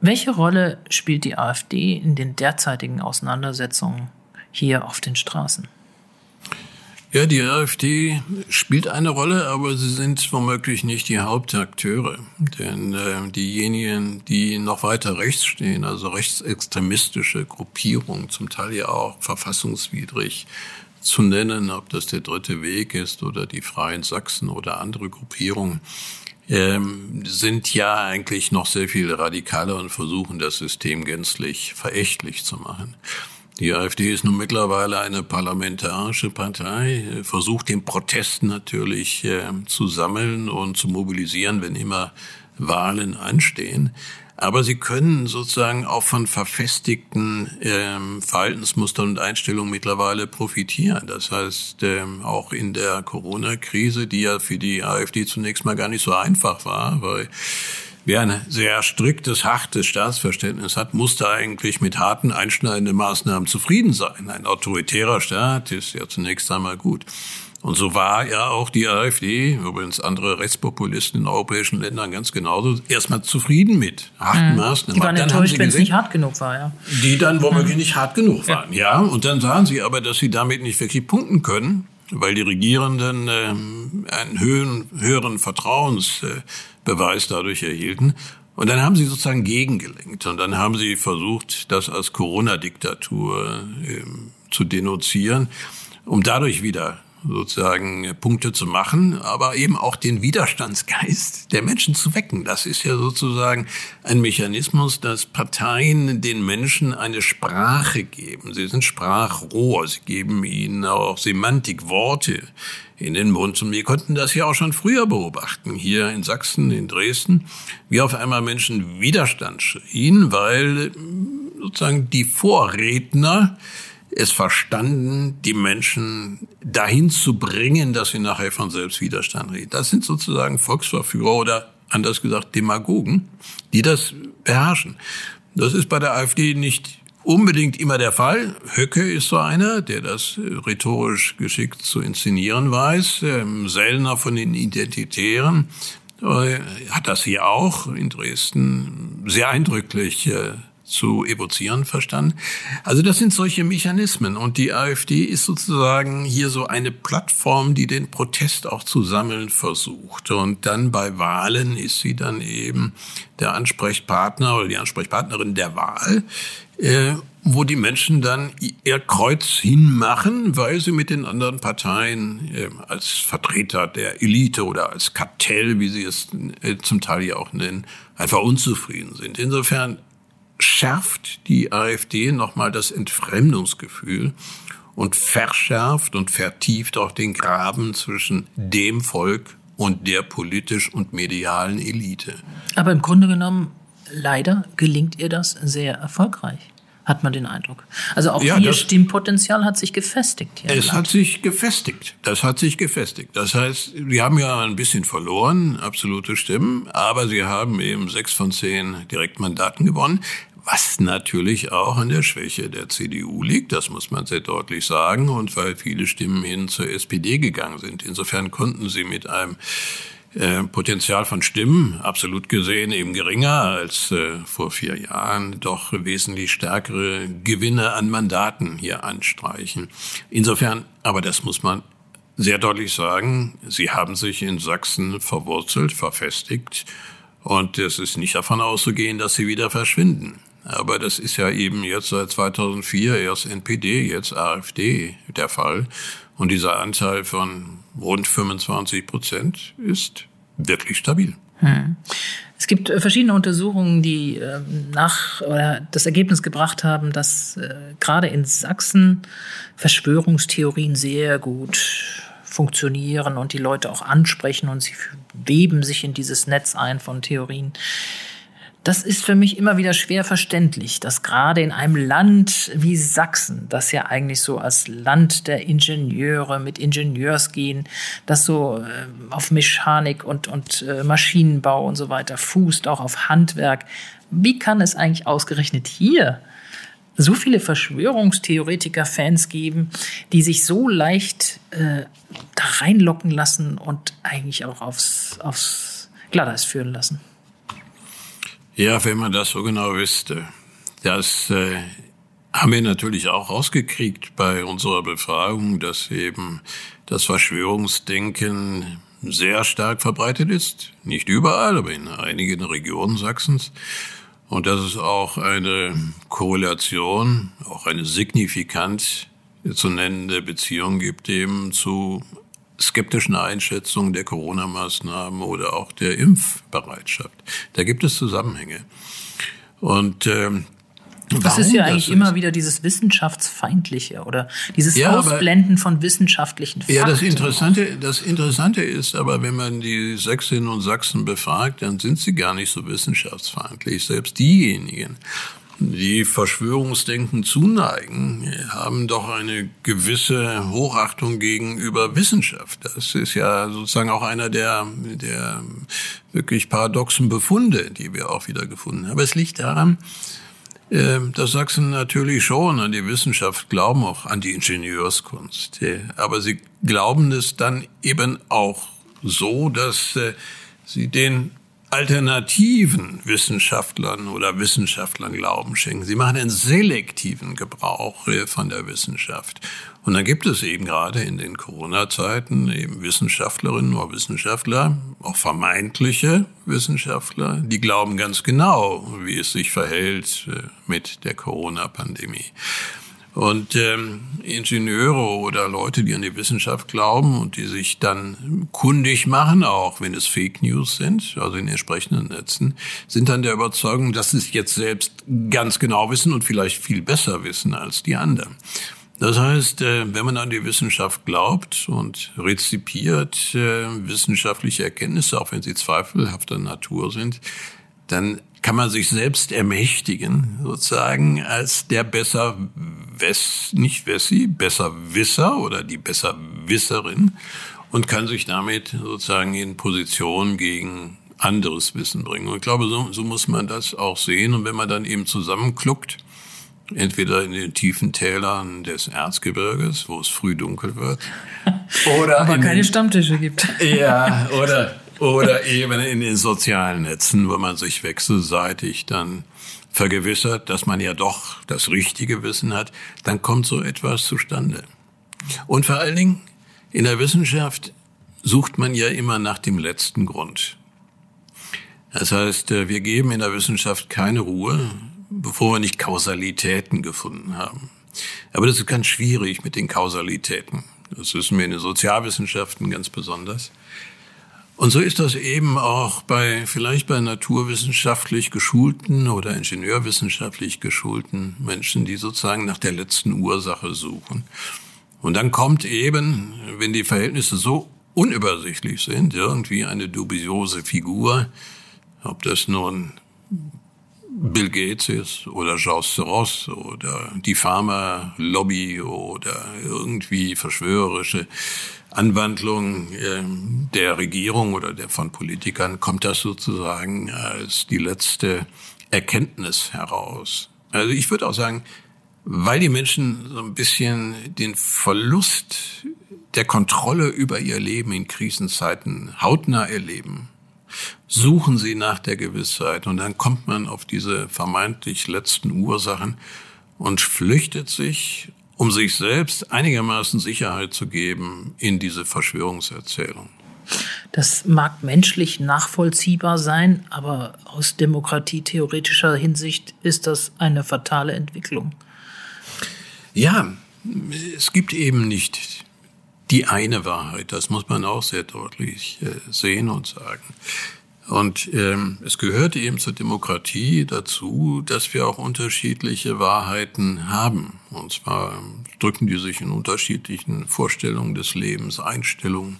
Welche Rolle spielt die AfD in den derzeitigen Auseinandersetzungen hier auf den Straßen? Ja, die AfD spielt eine Rolle, aber sie sind womöglich nicht die Hauptakteure. Denn äh, diejenigen, die noch weiter rechts stehen, also rechtsextremistische Gruppierungen, zum Teil ja auch verfassungswidrig zu nennen, ob das der dritte Weg ist oder die Freien Sachsen oder andere Gruppierungen, ähm, sind ja eigentlich noch sehr viel radikaler und versuchen das System gänzlich verächtlich zu machen. Die AfD ist nun mittlerweile eine parlamentarische Partei, versucht den Protest natürlich äh, zu sammeln und zu mobilisieren, wenn immer Wahlen anstehen. Aber sie können sozusagen auch von verfestigten ähm, Verhaltensmustern und Einstellungen mittlerweile profitieren. Das heißt, ähm, auch in der Corona-Krise, die ja für die AfD zunächst mal gar nicht so einfach war, weil wer ein sehr striktes, hartes Staatsverständnis hat, musste eigentlich mit harten, einschneidenden Maßnahmen zufrieden sein. Ein autoritärer Staat ist ja zunächst einmal gut. Und so war ja auch die AfD, übrigens andere Rechtspopulisten in europäischen Ländern ganz genauso, erstmal zufrieden mit harten mhm. Maßnahmen. Die waren enttäuscht, wenn es nicht hart genug war, ja. Die dann womöglich mhm. nicht hart genug waren, ja. ja. Und dann sahen sie aber, dass sie damit nicht wirklich punkten können, weil die Regierenden ähm, einen höheren, höheren Vertrauens äh, Beweis dadurch erhielten. Und dann haben sie sozusagen gegengelenkt und dann haben sie versucht, das als Corona-Diktatur äh, zu denunzieren, um dadurch wieder sozusagen Punkte zu machen, aber eben auch den Widerstandsgeist der Menschen zu wecken. Das ist ja sozusagen ein Mechanismus, dass Parteien den Menschen eine Sprache geben. Sie sind Sprachrohr, sie geben ihnen auch Semantik, Worte in den Mund. Und wir konnten das ja auch schon früher beobachten, hier in Sachsen, in Dresden, wie auf einmal Menschen Widerstand schrien, weil sozusagen die Vorredner es verstanden, die Menschen dahin zu bringen, dass sie nachher von Selbstwiderstand reden. Das sind sozusagen Volksverführer oder anders gesagt Demagogen, die das beherrschen. Das ist bei der AfD nicht unbedingt immer der Fall. Höcke ist so einer, der das rhetorisch geschickt zu inszenieren weiß. Ähm, Sellner von den Identitären äh, hat das hier auch in Dresden sehr eindrücklich äh, zu evozieren verstanden. Also das sind solche Mechanismen und die AfD ist sozusagen hier so eine Plattform, die den Protest auch zu sammeln versucht. Und dann bei Wahlen ist sie dann eben der Ansprechpartner oder die Ansprechpartnerin der Wahl, äh, wo die Menschen dann ihr Kreuz hinmachen, weil sie mit den anderen Parteien äh, als Vertreter der Elite oder als Kartell, wie sie es äh, zum Teil ja auch nennen, einfach unzufrieden sind. Insofern schärft die AfD nochmal das Entfremdungsgefühl und verschärft und vertieft auch den Graben zwischen dem Volk und der politisch und medialen Elite. Aber im Grunde genommen, leider gelingt ihr das sehr erfolgreich. hat man den Eindruck. Also auch ja, Ihr Stimmpotenzial hat sich gefestigt. es hat sich gefestigt. Das hat sich gefestigt. Das heißt, Sie haben ja ein bisschen verloren, absolute Stimmen, aber Sie haben eben sechs von zehn Direktmandaten gewonnen. Was natürlich auch an der Schwäche der CDU liegt, das muss man sehr deutlich sagen, und weil viele Stimmen hin zur SPD gegangen sind. Insofern konnten sie mit einem äh, Potenzial von Stimmen, absolut gesehen eben geringer als äh, vor vier Jahren, doch wesentlich stärkere Gewinne an Mandaten hier anstreichen. Insofern, aber das muss man sehr deutlich sagen, sie haben sich in Sachsen verwurzelt, verfestigt und es ist nicht davon auszugehen, dass sie wieder verschwinden. Aber das ist ja eben jetzt seit 2004 erst NPD, jetzt AfD der Fall. Und dieser Anteil von rund 25 Prozent ist wirklich stabil. Hm. Es gibt äh, verschiedene Untersuchungen, die ähm, nach oder das Ergebnis gebracht haben, dass äh, gerade in Sachsen Verschwörungstheorien sehr gut funktionieren und die Leute auch ansprechen und sie weben sich in dieses Netz ein von Theorien. Das ist für mich immer wieder schwer verständlich, dass gerade in einem Land wie Sachsen, das ja eigentlich so als Land der Ingenieure mit Ingenieursgehen, das so äh, auf Mechanik und, und äh, Maschinenbau und so weiter fußt, auch auf Handwerk, wie kann es eigentlich ausgerechnet hier so viele Verschwörungstheoretiker-Fans geben, die sich so leicht äh, da reinlocken lassen und eigentlich auch aufs, aufs Glatteis führen lassen? Ja, wenn man das so genau wüsste. Das äh, haben wir natürlich auch rausgekriegt bei unserer Befragung, dass eben das Verschwörungsdenken sehr stark verbreitet ist. Nicht überall, aber in einigen Regionen Sachsens. Und dass es auch eine Korrelation, auch eine signifikant zu nennende Beziehung gibt eben zu skeptischen Einschätzung der Corona-Maßnahmen oder auch der Impfbereitschaft. Da gibt es Zusammenhänge. Und ähm, das ist ja eigentlich immer wieder dieses Wissenschaftsfeindliche oder dieses ja, Ausblenden aber, von wissenschaftlichen Fakten. Ja, das Interessante, das Interessante ist aber, wenn man die Sächsinnen und Sachsen befragt, dann sind sie gar nicht so wissenschaftsfeindlich. Selbst diejenigen, die Verschwörungsdenken zuneigen, haben doch eine gewisse Hochachtung gegenüber Wissenschaft. Das ist ja sozusagen auch einer der, der wirklich paradoxen Befunde, die wir auch wieder gefunden haben. Aber es liegt daran, äh, dass Sachsen natürlich schon an die Wissenschaft glauben, auch an die Ingenieurskunst. Aber sie glauben es dann eben auch so, dass äh, sie den alternativen Wissenschaftlern oder Wissenschaftlern Glauben schenken. Sie machen einen selektiven Gebrauch von der Wissenschaft. Und dann gibt es eben gerade in den Corona-Zeiten eben Wissenschaftlerinnen oder Wissenschaftler, auch vermeintliche Wissenschaftler, die glauben ganz genau, wie es sich verhält äh, mit der Corona-Pandemie. Und ähm, Ingenieure oder Leute, die an die Wissenschaft glauben und die sich dann kundig machen, auch wenn es Fake News sind, also in entsprechenden Netzen, sind dann der Überzeugung, dass sie es jetzt selbst ganz genau wissen und vielleicht viel besser wissen als die anderen. Das heißt, äh, wenn man an die Wissenschaft glaubt und rezipiert äh, wissenschaftliche Erkenntnisse, auch wenn sie zweifelhafter Natur sind, dann kann man sich selbst ermächtigen, sozusagen, als der besser Wess, nicht Wessi, besser Wisser oder die besser Wisserin und kann sich damit sozusagen in Position gegen anderes Wissen bringen. Und ich glaube, so, so muss man das auch sehen. Und wenn man dann eben zusammenkluckt, entweder in den tiefen Tälern des Erzgebirges, wo es früh dunkel wird, *laughs* oder aber keine Stammtische gibt. Ja, oder oder eben in den sozialen Netzen, wo man sich wechselseitig dann vergewissert, dass man ja doch das richtige Wissen hat, dann kommt so etwas zustande. Und vor allen Dingen in der Wissenschaft sucht man ja immer nach dem letzten Grund. Das heißt, äh, wir geben in der Wissenschaft keine Ruhe, bevor wir nicht Kausalitäten gefunden haben. Aber das ist ganz schwierig mit den Kausalitäten. Das wissen wir in den Sozialwissenschaften ganz besonders. Und so ist das eben auch bei, vielleicht bei naturwissenschaftlich geschulten oder ingenieurwissenschaftlich geschulten Menschen, die sozusagen nach der letzten Ursache suchen. Und dann kommt eben, wenn die Verhältnisse so unübersichtlich sind, irgendwie eine dubiose Figur, ob das nun Bill Gates ist oder Georges Soros oder die Pharma-Lobby oder irgendwie verschwörerische Anwandlung äh, der Regierung oder der von Politikern, kommt das sozusagen als die letzte Erkenntnis heraus. Also ich würde auch sagen, weil die Menschen so ein bisschen den Verlust der Kontrolle über ihr Leben in Krisenzeiten hautnah erleben, suchen sie nach der Gewissheit und dann kommt man auf diese vermeintlich letzten Ursachen und flüchtet sich, um sich selbst einigermaßen Sicherheit zu geben in diese Verschwörungserzählung. Das mag menschlich nachvollziehbar sein, aber aus demokratietheoretischer Hinsicht ist das eine fatale Entwicklung. Ja, es gibt eben nicht die eine Wahrheit. Das muss man auch sehr deutlich äh, sehen und sagen. Und ähm, es gehört eben zur Demokratie dazu, dass wir auch unterschiedliche Wahrheiten haben. Und zwar drücken die sich in unterschiedlichen Vorstellungen des Lebens, Einstellungen,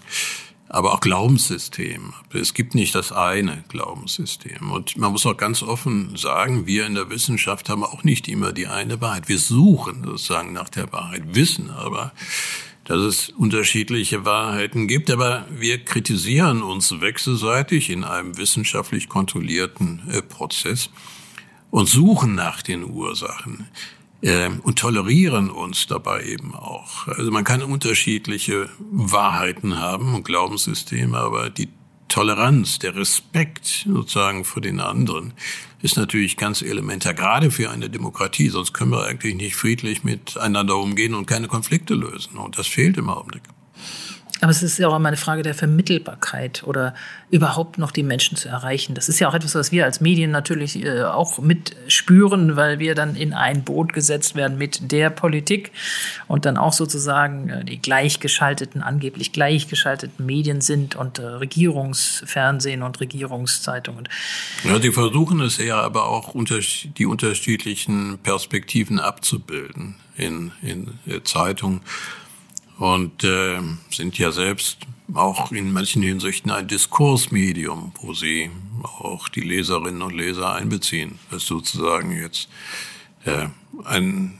aber auch Glaubenssystemen. Es gibt nicht das eine Glaubenssystem. Und man muss auch ganz offen sagen, wir in der Wissenschaft haben auch nicht immer die eine Wahrheit. Wir suchen sozusagen nach der Wahrheit, wissen aber, dass es unterschiedliche Wahrheiten gibt, aber wir kritisieren uns wechselseitig in einem wissenschaftlich kontrollierten äh, Prozess und suchen nach den Ursachen äh, und tolerieren uns dabei eben auch. Also man kann unterschiedliche Wahrheiten haben und Glaubenssysteme, aber die Toleranz, der Respekt sozusagen vor den anderen ist natürlich ganz elementar, gerade für eine Demokratie. Sonst können wir eigentlich nicht friedlich miteinander umgehen und keine Konflikte lösen. Und das fehlt im Augenblick. Aber es ist ja auch immer eine Frage der Vermittelbarkeit oder überhaupt noch die Menschen zu erreichen. Das ist ja auch etwas, was wir als Medien natürlich äh, auch mitspüren, weil wir dann in ein Boot gesetzt werden mit der Politik und dann auch sozusagen äh, die gleichgeschalteten, angeblich gleichgeschalteten Medien sind und äh, Regierungsfernsehen und Regierungszeitungen. Ja, die versuchen es ja aber auch die unterschiedlichen Perspektiven abzubilden in, in Zeitungen und äh, sind ja selbst auch in manchen Hinsichten ein Diskursmedium, wo sie auch die Leserinnen und Leser einbeziehen. Das ist sozusagen jetzt äh, ein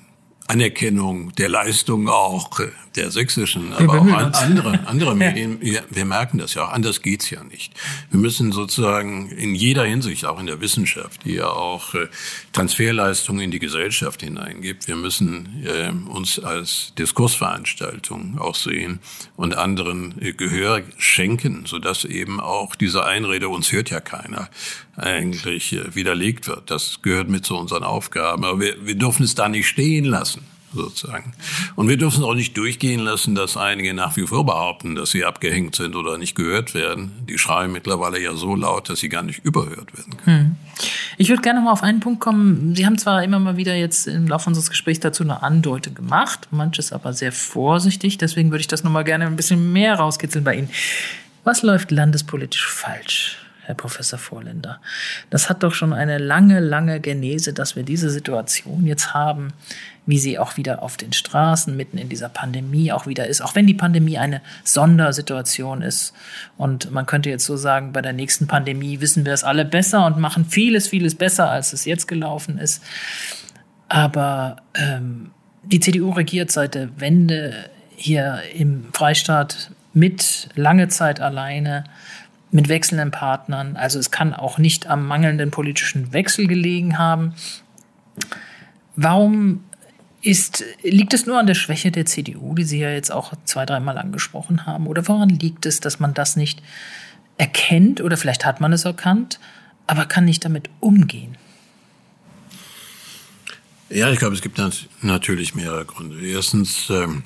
Anerkennung der Leistung auch der sächsischen, aber auch an andere, *laughs* andere Medien. Wir, wir merken das ja auch. Anders geht's ja nicht. Wir müssen sozusagen in jeder Hinsicht, auch in der Wissenschaft, die ja auch äh, Transferleistungen in die Gesellschaft hineingibt, wir müssen äh, uns als Diskursveranstaltung auch sehen und anderen äh, Gehör schenken, sodass eben auch diese Einrede, uns hört ja keiner, eigentlich äh, widerlegt wird. Das gehört mit zu unseren Aufgaben. Aber wir, wir dürfen es da nicht stehen lassen sozusagen. Und wir dürfen auch nicht durchgehen lassen, dass einige nach wie vor behaupten, dass sie abgehängt sind oder nicht gehört werden. Die schreien mittlerweile ja so laut, dass sie gar nicht überhört werden können. Hm. Ich würde gerne noch mal auf einen Punkt kommen. Sie haben zwar immer mal wieder jetzt im Laufe unseres Gesprächs dazu eine Andeutung gemacht, manches aber sehr vorsichtig. Deswegen würde ich das noch mal gerne ein bisschen mehr rauskitzeln bei Ihnen. Was läuft landespolitisch falsch? Herr Professor Vorländer. Das hat doch schon eine lange, lange Genese, dass wir diese Situation jetzt haben, wie sie auch wieder auf den Straßen mitten in dieser Pandemie auch wieder ist, auch wenn die Pandemie eine Sondersituation ist. Und man könnte jetzt so sagen, bei der nächsten Pandemie wissen wir es alle besser und machen vieles, vieles besser, als es jetzt gelaufen ist. Aber ähm, die CDU regiert seit der Wende hier im Freistaat mit lange Zeit alleine mit wechselnden Partnern. Also es kann auch nicht am mangelnden politischen Wechsel gelegen haben. Warum ist, liegt es nur an der Schwäche der CDU, die Sie ja jetzt auch zwei, dreimal angesprochen haben? Oder woran liegt es, dass man das nicht erkennt oder vielleicht hat man es erkannt, aber kann nicht damit umgehen? Ja, ich glaube, es gibt natürlich mehrere Gründe. Erstens ähm,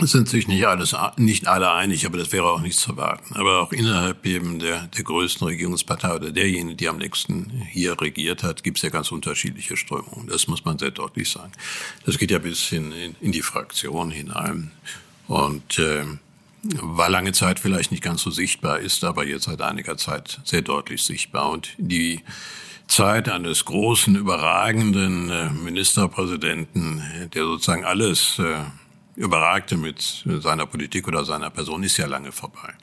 sind sich nicht alles, nicht alle einig, aber das wäre auch nicht zu erwarten. Aber auch innerhalb eben der, der größten Regierungspartei oder derjenigen, die am nächsten hier regiert hat, gibt es ja ganz unterschiedliche Strömungen. Das muss man sehr deutlich sagen. Das geht ja bis hin in, in die Fraktion hinein. Und äh, war lange Zeit vielleicht nicht ganz so sichtbar, ist aber jetzt seit einiger Zeit sehr deutlich sichtbar. Und die Zeit eines großen, überragenden äh, Ministerpräsidenten, der sozusagen alles äh, überragte mit seiner Politik oder seiner Person, ist ja lange vorbei.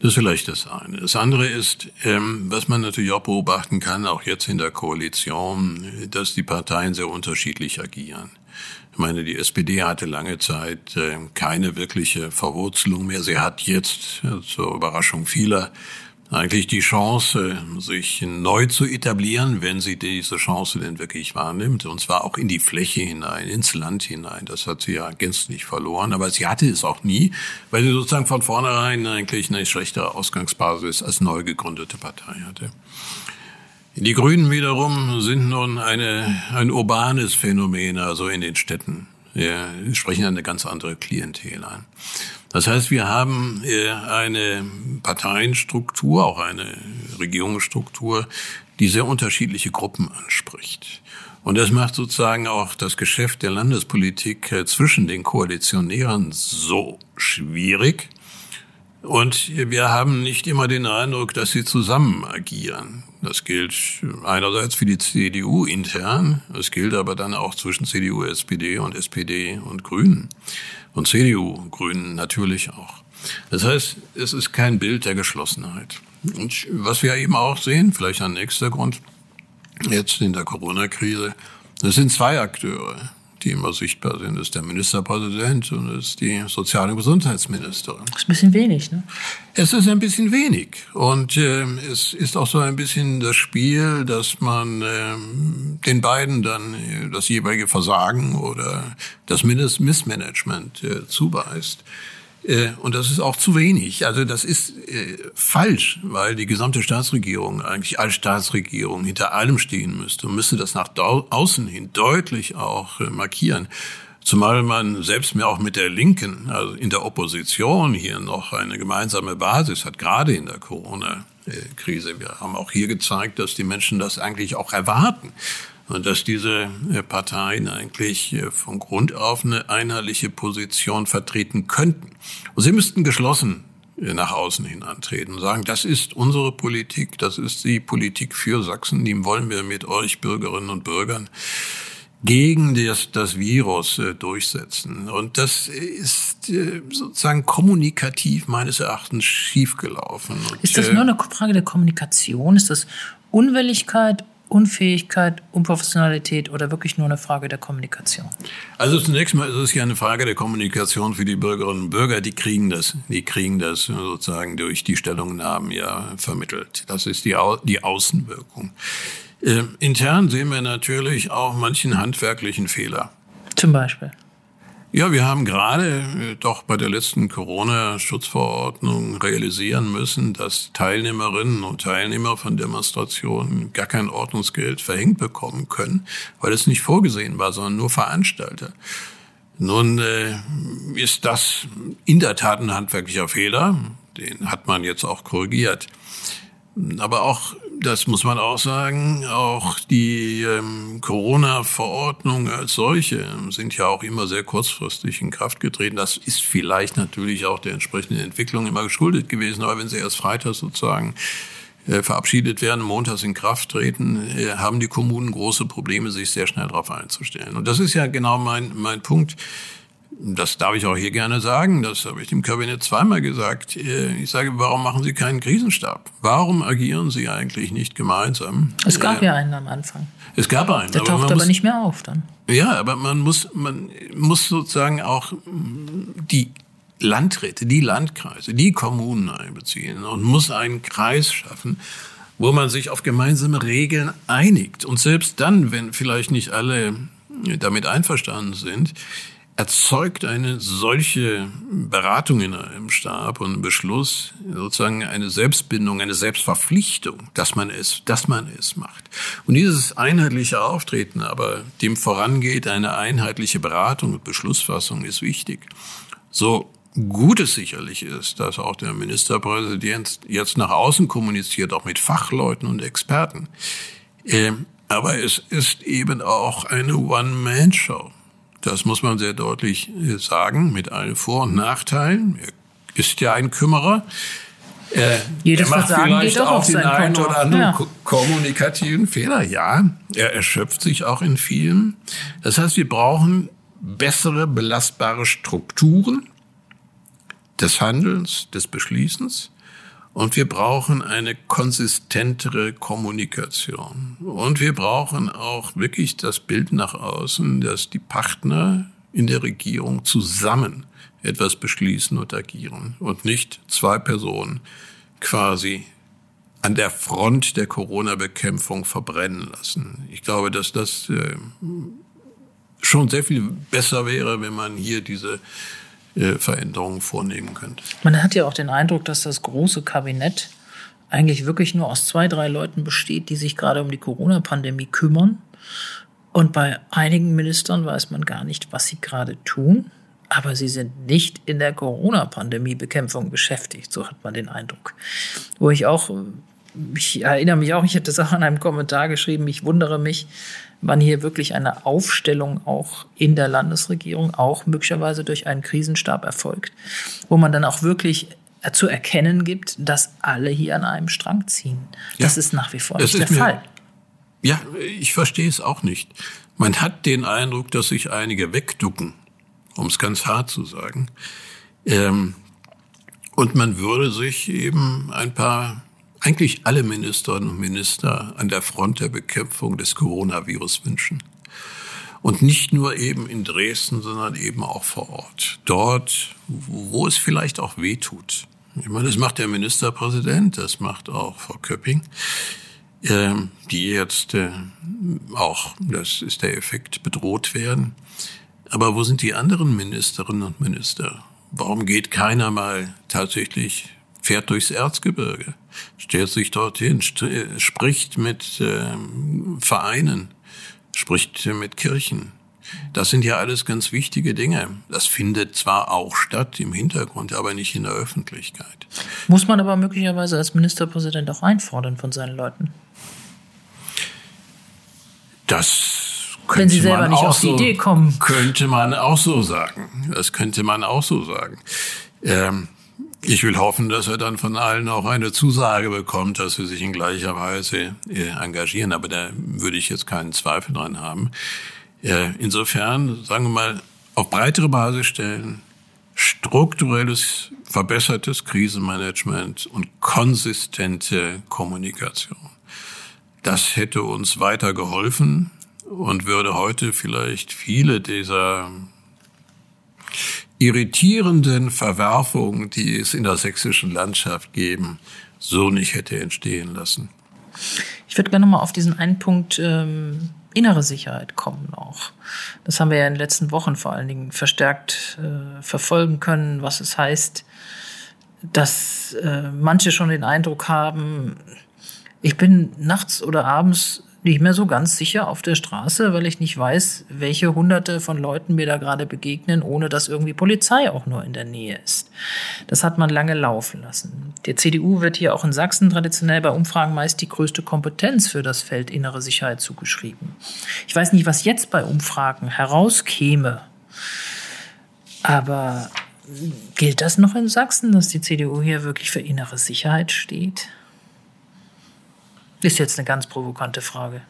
Das ist vielleicht das eine. Das andere ist, ähm, was man natürlich auch beobachten kann, auch jetzt in der Koalition, dass die Parteien sehr unterschiedlich agieren. Ich meine, die SPD hatte lange Zeit äh, keine wirkliche Verwurzelung mehr. Sie hat jetzt zur Überraschung vieler eigentlich die Chance, sich neu zu etablieren, wenn sie diese Chance denn wirklich wahrnimmt. Und zwar auch in die Fläche hinein, ins Land hinein. Das hat sie ja gänzlich verloren. Aber sie hatte es auch nie, weil sie sozusagen von vornherein eigentlich eine schlechtere Ausgangsbasis als neu gegründete Partei hatte. Die Grünen wiederum sind nun eine, ein urbanes Phänomen, also in den Städten. Wir sprechen eine ganz andere Klientel an. Das heißt, wir haben äh, eine Parteienstruktur, auch eine Regierungsstruktur, die sehr unterschiedliche Gruppen anspricht. Und das macht sozusagen auch das Geschäft der Landespolitik äh, zwischen den Koalitionären so schwierig. Und wir haben nicht immer den Eindruck, dass sie zusammen agieren. Das gilt einerseits für die CDU intern, es gilt aber dann auch zwischen CDU, SPD und SPD und Grünen und CDU, Grünen natürlich auch. Das heißt, es ist kein Bild der Geschlossenheit. Und was wir eben auch sehen, vielleicht ein nächster Grund, jetzt in der Corona-Krise, das sind zwei Akteure, die immer sichtbar sind. Ist der Ministerpräsident und ist die Sozial- und Gesundheitsministerin. Das ist ein bisschen wenig, ne? Es ist ein bisschen wenig. Und äh, es ist auch so ein bisschen das Spiel, dass man äh, den beiden dann äh, das jeweilige Versagen oder das Missmanagement äh, zuweist. Äh, und das ist auch zu wenig. Also das ist äh, falsch, weil die gesamte Staatsregierung, eigentlich als Staatsregierung, hinter allem stehen müsste und müsste das nach außen hin deutlich auch äh, markieren. Zumal man selbst mir auch mit der Linken, also in der Opposition hier noch eine gemeinsame Basis hat, gerade in der Corona-Krise. Wir haben auch hier gezeigt, dass die Menschen das eigentlich auch erwarten. Und dass diese äh, Parteien eigentlich äh, von Grund auf eine einheitliche Position vertreten könnten. Und sie müssten geschlossen äh, nach außen hin antreten und sagen, das ist unsere Politik, das ist die Politik für Sachsen, die wollen wir mit euch Bürgerinnen und Bürgern gegen das, das Virus äh, durchsetzen. Und das ist äh, sozusagen kommunikativ meines Erachtens schiefgelaufen. Und, ist das nur eine Frage der Kommunikation? Ist das Unwilligkeit, Unfähigkeit, Unprofessionalität oder wirklich nur eine Frage der Kommunikation? Also zunächst mal ist es ja eine Frage der Kommunikation für die Bürgerinnen und Bürger. Die kriegen das, die kriegen das sozusagen durch die Stellungnahmen ja vermittelt. Das ist die, Au die Außenwirkung. Äh, intern sehen wir natürlich auch manchen handwerklichen Fehler. Zum Beispiel? Ja, wir haben gerade äh, doch bei der letzten Corona-Schutzverordnung realisieren müssen, dass Teilnehmerinnen und Teilnehmer von Demonstrationen gar kein Ordnungsgeld verhängt bekommen können, weil es nicht vorgesehen war, sondern nur Veranstalter. Nun äh, ist das in der Tat ein handwerklicher Fehler, den hat man jetzt auch korrigiert. Aber auch das muss man auch sagen, auch die ähm, Corona-Verordnungen als solche sind ja auch immer sehr kurzfristig in Kraft getreten. Das ist vielleicht natürlich auch der entsprechenden Entwicklung immer geschuldet gewesen. Aber wenn sie erst Freitag sozusagen äh, verabschiedet werden, montags in Kraft treten, äh, haben die Kommunen große Probleme, sich sehr schnell darauf einzustellen. Und das ist ja genau mein, mein Punkt das darf ich auch hier gerne sagen, das habe ich dem Kabinett zweimal gesagt. Äh, ich sage, warum machen Sie keinen Krisenstab? Warum agieren Sie eigentlich nicht gemeinsam? Es gab ja einen am Anfang. Es gab einen. Der taucht aber, muss, nicht mehr auf dann. Ja, aber man muss, man muss sozusagen auch die Landräte, die Landkreise, die Kommunen einbeziehen und muss einen Kreis schaffen, wo man sich auf gemeinsame Regeln einigt. Und selbst dann, wenn vielleicht nicht alle damit einverstanden sind, erzeugt eine solche Beratung in einem Stab und Beschluss sozusagen eine Selbstbindung, eine Selbstverpflichtung, dass man es, dass man es macht. Und dieses einheitliche Auftreten, aber dem vorangeht eine einheitliche Beratung und Beschlussfassung ist wichtig. So gut es sicherlich ist, dass auch der Ministerpräsident jetzt nach außen kommuniziert, auch mit Fachleuten und Experten. Ähm, aber es ist eben auch eine One-Man-Show. Das muss man sehr deutlich äh, sagen, mit allen Vor- und Nachteilen. Er ist ja ein Kümmerer. Er, Jedes er macht Versagen vielleicht auch, auch den einen oder anderen ja. kommunikativen Fehler. Ja, er erschöpft sich auch in vielen. Das heißt, wir brauchen bessere belastbare Strukturen des Handelns, des Beschließens. Und wir brauchen eine konsistentere Kommunikation. Und wir brauchen auch wirklich das Bild nach außen, dass die Partner in der Regierung zusammen etwas beschließen und agieren und nicht zwei Personen quasi an der Front der Corona-Bekämpfung verbrennen lassen. Ich glaube, dass das äh, schon sehr viel besser wäre, wenn man hier diese äh, Veränderungen vornehmen könnte. Man hat ja auch den Eindruck, dass das große Kabinett eigentlich wirklich nur aus zwei, drei Leuten besteht, die sich gerade um die Corona-Pandemie kümmern. Und bei einigen Ministern weiß man gar nicht, was sie gerade tun. Aber sie sind nicht in der Corona-Pandemie-Bekämpfung beschäftigt, so hat man den Eindruck. Wo ich auch, ich erinnere mich auch, ich hätte das auch in einem Kommentar geschrieben, ich wundere mich, wann hier wirklich eine Aufstellung auch in der Landesregierung, auch möglicherweise durch einen Krisenstab erfolgt, wo man dann auch wirklich zu erkennen gibt, dass alle hier an einem Strang ziehen. Das ja, ist nach wie vor nicht der Fall. Ja, ich verstehe es auch nicht. Man hat den Eindruck, dass sich einige wegducken, um es ganz hart zu sagen. Ähm, und man würde sich eben ein paar eigentlich alle Ministerinnen und Minister an der Front der Bekämpfung des Coronavirus wünschen. Und nicht nur eben in Dresden, sondern eben auch vor Ort. Dort, wo es vielleicht auch weh tut. Ich meine, das macht der Ministerpräsident, das macht auch Frau Köpping, äh, die jetzt äh, auch, das ist der Effekt, bedroht werden. Aber wo sind die anderen Ministerinnen und Minister? Warum geht keiner mal tatsächlich fährt durchs Erzgebirge, stellt sich dorthin, spricht mit äh, Vereinen, spricht mit Kirchen. Das sind ja alles ganz wichtige Dinge. Das findet zwar auch statt im Hintergrund, aber nicht in der Öffentlichkeit. Muss man aber möglicherweise als Ministerpräsident auch einfordern von seinen Leuten? Das wenn sie selber nicht auf die so, Idee kommen. Könnte man auch so sagen. Das könnte man auch so sagen. Ähm, ich will hoffen, dass er dann von allen auch eine Zusage bekommt, dass sie sich in gleicher Weise äh, engagieren. Aber da würde ich jetzt keinen Zweifel dran haben. Äh, insofern, sagen wir mal, auf breitere Basis stellen, strukturelles, verbessertes Krisenmanagement und konsistente Kommunikation. Das hätte uns weiter geholfen und würde heute vielleicht viele dieser irritierenden Verwerfungen, die es in der sächsischen Landschaft geben, so nicht hätte entstehen lassen. Ich würde gerne mal auf diesen einen Punkt ähm, innere Sicherheit kommen auch. Das haben wir ja in den letzten Wochen vor allen Dingen verstärkt äh, verfolgen können, was es heißt, dass äh, manche schon den Eindruck haben, ich bin nachts oder abends nicht mehr so ganz sicher auf der Straße, weil ich nicht weiß, welche hunderte von Leuten mir da gerade begegnen, ohne dass irgendwie Polizei auch nur in der Nähe ist. Das hat man lange laufen lassen. Der CDU wird hier auch in Sachsen traditionell bei Umfragen meist die größte Kompetenz für das Feld innere Sicherheit zugeschrieben. Ich weiß nicht, was jetzt bei Umfragen herauskäme, aber gilt das noch in Sachsen, dass die CDU hier wirklich für innere Sicherheit steht? Ist jetzt eine ganz provokante Frage.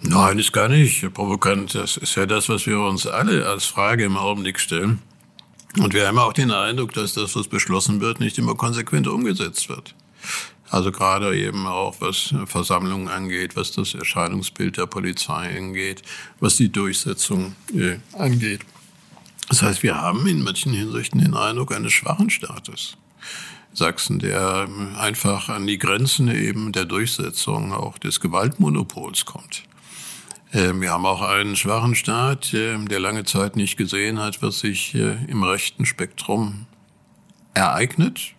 Nein, ist gar nicht provokant. Das ist ja das, was wir uns alle als Frage im Augenblick stellen. Und wir haben auch den Eindruck, dass das, was beschlossen wird, nicht immer konsequent umgesetzt wird. Also gerade eben auch was Versammlungen angeht, was das Erscheinungsbild der Polizei angeht, was die Durchsetzung äh, angeht. Das heißt, wir haben in manchen Hinsichten den Eindruck eines schwachen Staates. Sachsen, der einfach an die Grenzen eben der Durchsetzung auch des Gewaltmonopols kommt. Ähm, wir haben auch einen schwachen Staat, ähm, der lange Zeit nicht gesehen hat, was sich äh, im rechten Spektrum ereignet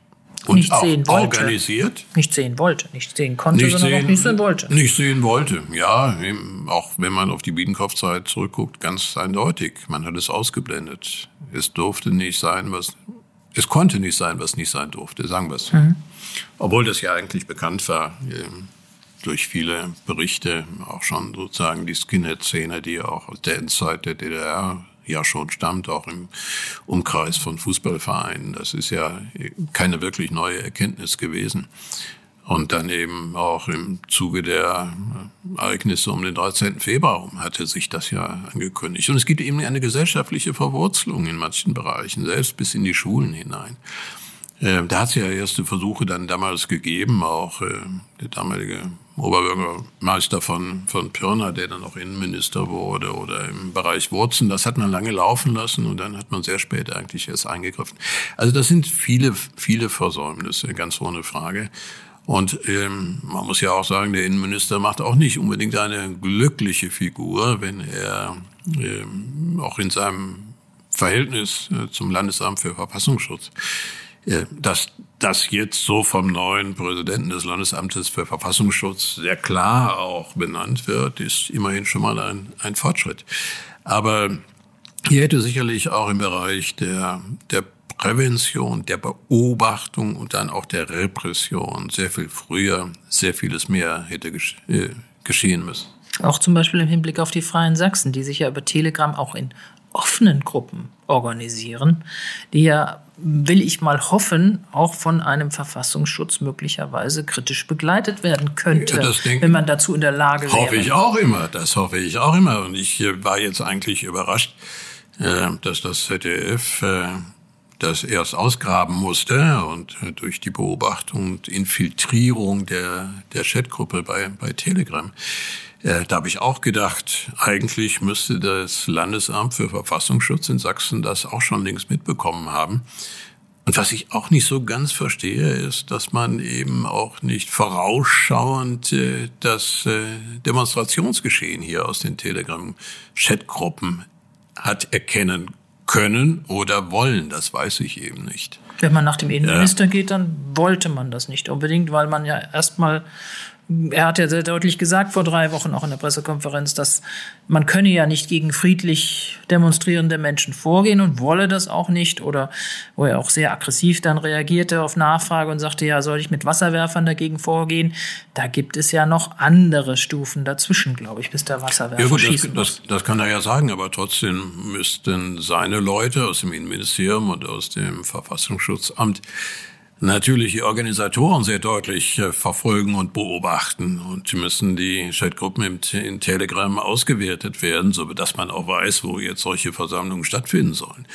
und nicht sehen wollte. organisiert. Nicht sehen wollte, nicht sehen konnte, nicht sondern sehen, auch nicht sehen wollte. Nicht sehen wollte, ja. Auch wenn man auf die Biedenkopfzeit zurückguckt, ganz eindeutig. Man hat es ausgeblendet. Es durfte nicht sein, was es konnte nicht sein, was nicht sein durfte, sagen wir es. Mhm. Obwohl das ja eigentlich bekannt war ähm, durch viele Berichte, auch schon sozusagen die Skinhead-Szene, die auch aus der Endzeit der DDR ja schon stammt, auch im Umkreis von Fußballvereinen. Das ist ja keine wirklich neue Erkenntnis gewesen. Und dann eben auch im Zuge der Ereignisse um den 13. Februar hatte sich das ja angekündigt. Und es gibt eben eine gesellschaftliche Verwurzelung in manchen Bereichen, selbst bis in die Schulen hinein. Äh, da hat es ja erste Versuche dann damals gegeben, auch äh, der damalige Oberbürgermeister von, von Pirna, der dann auch Innenminister wurde, oder im Bereich Wurzen. Das hat man lange laufen lassen und dann hat man sehr spät eigentlich erst eingegriffen. Also das sind viele, viele Versäumnisse, ganz ohne Frage. Und ähm, man muss ja auch sagen, der Innenminister macht auch nicht unbedingt eine glückliche Figur, wenn er ähm, auch in seinem Verhältnis äh, zum Landesamt für Verfassungsschutz äh, dass das jetzt so vom neuen Präsidenten des Landesamtes für Verfassungsschutz sehr klar auch benannt wird, ist immerhin schon mal ein, ein Fortschritt. Aber hier hätte sicherlich auch im Bereich der, der Prävention, der Beobachtung und dann auch der Repression sehr viel früher, sehr vieles mehr hätte äh, geschehen müssen. Auch zum Beispiel im Hinblick auf die Freien Sachsen, die sich ja über Telegram auch in offenen Gruppen organisieren, die ja, will ich mal hoffen, auch von einem Verfassungsschutz möglicherweise kritisch begleitet werden könnte, ja, wenn man dazu in der Lage wäre. Hoffe ich auch immer, das hoffe ich auch immer. Und ich äh, war jetzt eigentlich überrascht, äh, dass das ZDF äh, das erst ausgraben musste und durch die Beobachtung und Infiltrierung der, der Chatgruppe bei, bei Telegram äh, da habe ich auch gedacht, eigentlich müsste das Landesamt für Verfassungsschutz in Sachsen das auch schon längst mitbekommen haben. Und was ich auch nicht so ganz verstehe, ist, dass man eben auch nicht vorausschauend äh, das äh, Demonstrationsgeschehen hier aus den Telegram-Chatgruppen hat erkennen können oder wollen. Das weiß ich eben nicht. Wenn man nach dem Innenminister ja. geht, dann wollte man das nicht unbedingt, weil man ja erstmal er hat ja sehr deutlich gesagt vor drei Wochen auch in der Pressekonferenz, dass man könne ja nicht gegen friedlich demonstrierende Menschen vorgehen und wolle das auch nicht. Oder wo er auch sehr aggressiv dann reagierte auf Nachfrage und sagte, ja, soll ich mit Wasserwerfern dagegen vorgehen? Da gibt es ja noch andere Stufen dazwischen, glaube ich, bis der Wasserwerfer ja, gut, schießen das, das, das kann er ja sagen, aber trotzdem müssten seine Leute aus dem Innenministerium und aus dem Verfassungsschutzamt natürlich die Organisatoren sehr deutlich äh, verfolgen und beobachten. Und müssen die Chatgruppen in Telegram ausgewertet werden, so dass man auch weiß, wo jetzt solche Versammlungen stattfinden sollen.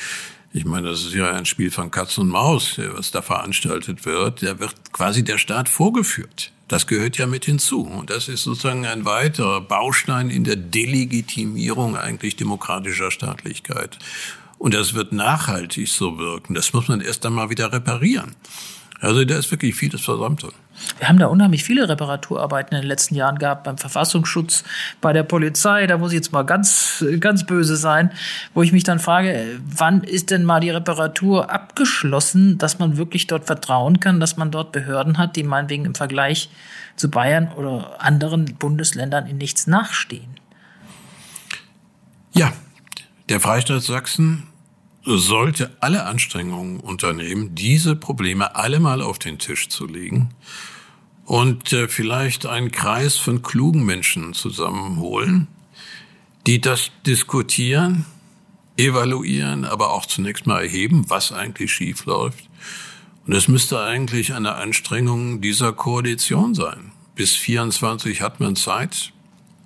Ich meine, das ist ja ein Spiel von Katz und Maus, was da veranstaltet wird. Da wird quasi der Staat vorgeführt. Das gehört ja mit hinzu. Und das ist sozusagen ein weiterer Baustein in der Delegitimierung eigentlich demokratischer Staatlichkeit. Und das wird nachhaltig so wirken. Das muss man erst einmal wieder reparieren. Also da ist wirklich vieles versäumt worden. Wir haben da unheimlich viele Reparaturarbeiten in den letzten Jahren gehabt, beim Verfassungsschutz, bei der Polizei, da muss ich jetzt mal ganz, ganz böse sein, wo ich mich dann frage, wann ist denn mal die Reparatur abgeschlossen, dass man wirklich dort vertrauen kann, dass man dort Behörden hat, die meinetwegen im Vergleich zu Bayern oder anderen Bundesländern in nichts nachstehen? Ja, der Freistaat Sachsen sollte alle Anstrengungen unternehmen, diese Probleme alle mal auf den Tisch zu legen und äh, vielleicht einen Kreis von klugen Menschen zusammenholen, die das diskutieren, evaluieren, aber auch zunächst mal erheben, was eigentlich schief läuft. Und es müsste eigentlich eine Anstrengung dieser Koalition sein. Bis 24 hat man Zeit,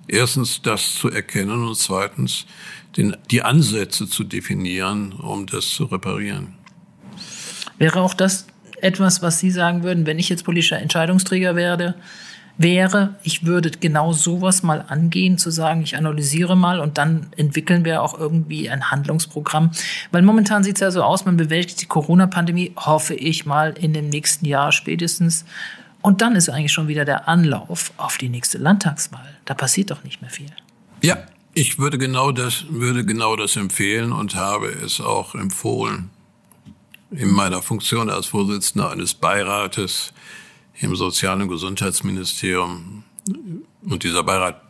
erstens das zu erkennen und zweitens den, die Ansätze zu definieren, um das zu reparieren. Wäre auch das etwas, was Sie sagen würden, wenn ich jetzt politischer Entscheidungsträger werde, wäre, ich würde genau sowas mal angehen, zu sagen, ich analysiere mal und dann entwickeln wir auch irgendwie ein Handlungsprogramm. Weil momentan sieht es ja so aus, man bewältigt die Corona-Pandemie, hoffe ich mal, in dem nächsten Jahr spätestens. Und dann ist eigentlich schon wieder der Anlauf auf die nächste Landtagswahl. Da passiert doch nicht mehr viel. Ja, ich würde genau das, würde genau das empfehlen und habe es auch empfohlen. In meiner Funktion als Vorsitzender eines Beirates im Sozial- und Gesundheitsministerium. Und dieser Beirat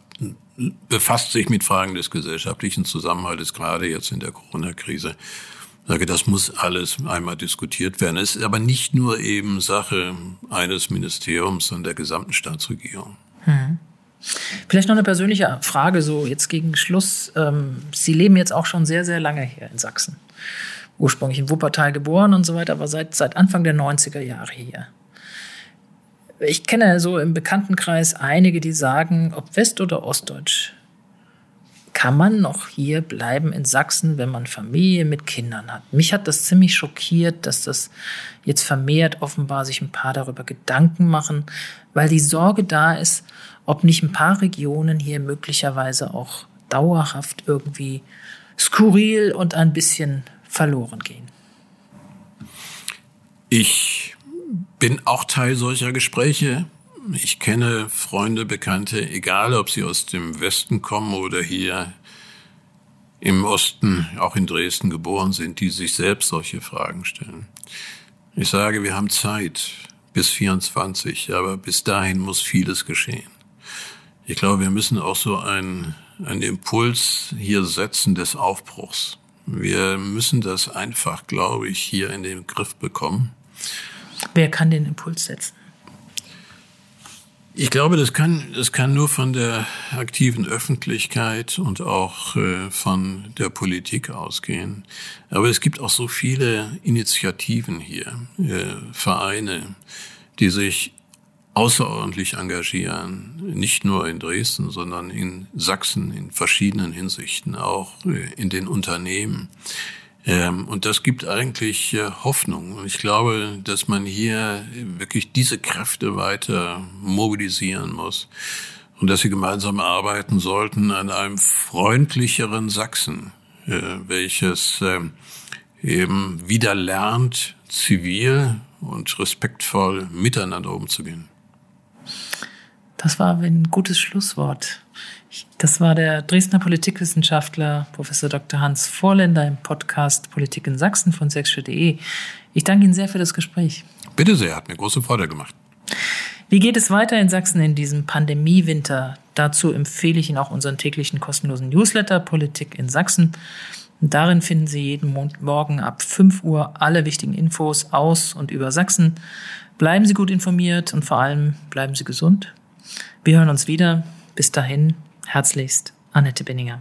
befasst sich mit Fragen des gesellschaftlichen Zusammenhalts, gerade jetzt in der Corona-Krise. Ich sage, das muss alles einmal diskutiert werden. Es ist aber nicht nur eben Sache eines Ministeriums, sondern der gesamten Staatsregierung. Hm. Vielleicht noch eine persönliche Frage, so jetzt gegen Schluss. Ähm, Sie leben jetzt auch schon sehr, sehr lange hier in Sachsen. Ursprünglich in Wuppertal geboren und so weiter, aber seit, seit Anfang der 90er Jahre hier. Ich kenne so im Bekanntenkreis einige, die sagen, ob West- oder Ostdeutsch, kann man noch hier bleiben in Sachsen, wenn man Familie mit Kindern hat? Mich hat das ziemlich schockiert, dass das jetzt vermehrt offenbar sich ein paar darüber Gedanken machen, weil die Sorge da ist, ob nicht ein paar Regionen hier möglicherweise auch dauerhaft irgendwie skurril und ein bisschen verloren gehen. Ich bin auch Teil solcher Gespräche. Ich kenne Freunde, Bekannte, egal ob sie aus dem Westen kommen oder hier im Osten, auch in Dresden geboren sind, die sich selbst solche Fragen stellen. Ich sage, wir haben Zeit bis 24, aber bis dahin muss vieles geschehen. Ich glaube, wir müssen auch so einen, einen Impuls hier setzen des Aufbruchs. Wir müssen das einfach, glaube ich, hier in den Griff bekommen. Wer kann den Impuls setzen? Ich glaube, das kann, das kann nur von der aktiven Öffentlichkeit und auch äh, von der Politik ausgehen. Aber es gibt auch so viele Initiativen hier, äh, Vereine, die sich außerordentlich engagieren, nicht nur in Dresden, sondern in Sachsen in verschiedenen Hinsichten, auch äh, in den Unternehmen. Ähm, und das gibt eigentlich äh, Hoffnung. Und ich glaube, dass man hier wirklich diese Kräfte weiter mobilisieren muss und dass sie gemeinsam arbeiten sollten an einem freundlicheren Sachsen, äh, welches ähm, eben wieder lernt, zivil und respektvoll miteinander umzugehen. Das war ein gutes Schlusswort. Das war der Dresdner Politikwissenschaftler Professor Dr. Hans Vorländer im Podcast Politik in Sachsen von sächsische.de. Ich danke Ihnen sehr für das Gespräch. Bitte sehr, hat mir große Freude gemacht. Wie geht es weiter in Sachsen in diesem Pandemiewinter? Dazu empfehle ich Ihnen auch unseren täglichen kostenlosen Newsletter Politik in Sachsen. Darin finden Sie jeden Morgen ab 5 Uhr alle wichtigen Infos aus und über Sachsen. Bleiben Sie gut informiert und vor allem bleiben Sie gesund. Wir hören uns wieder. Bis dahin, herzlichst, Annette Benninger.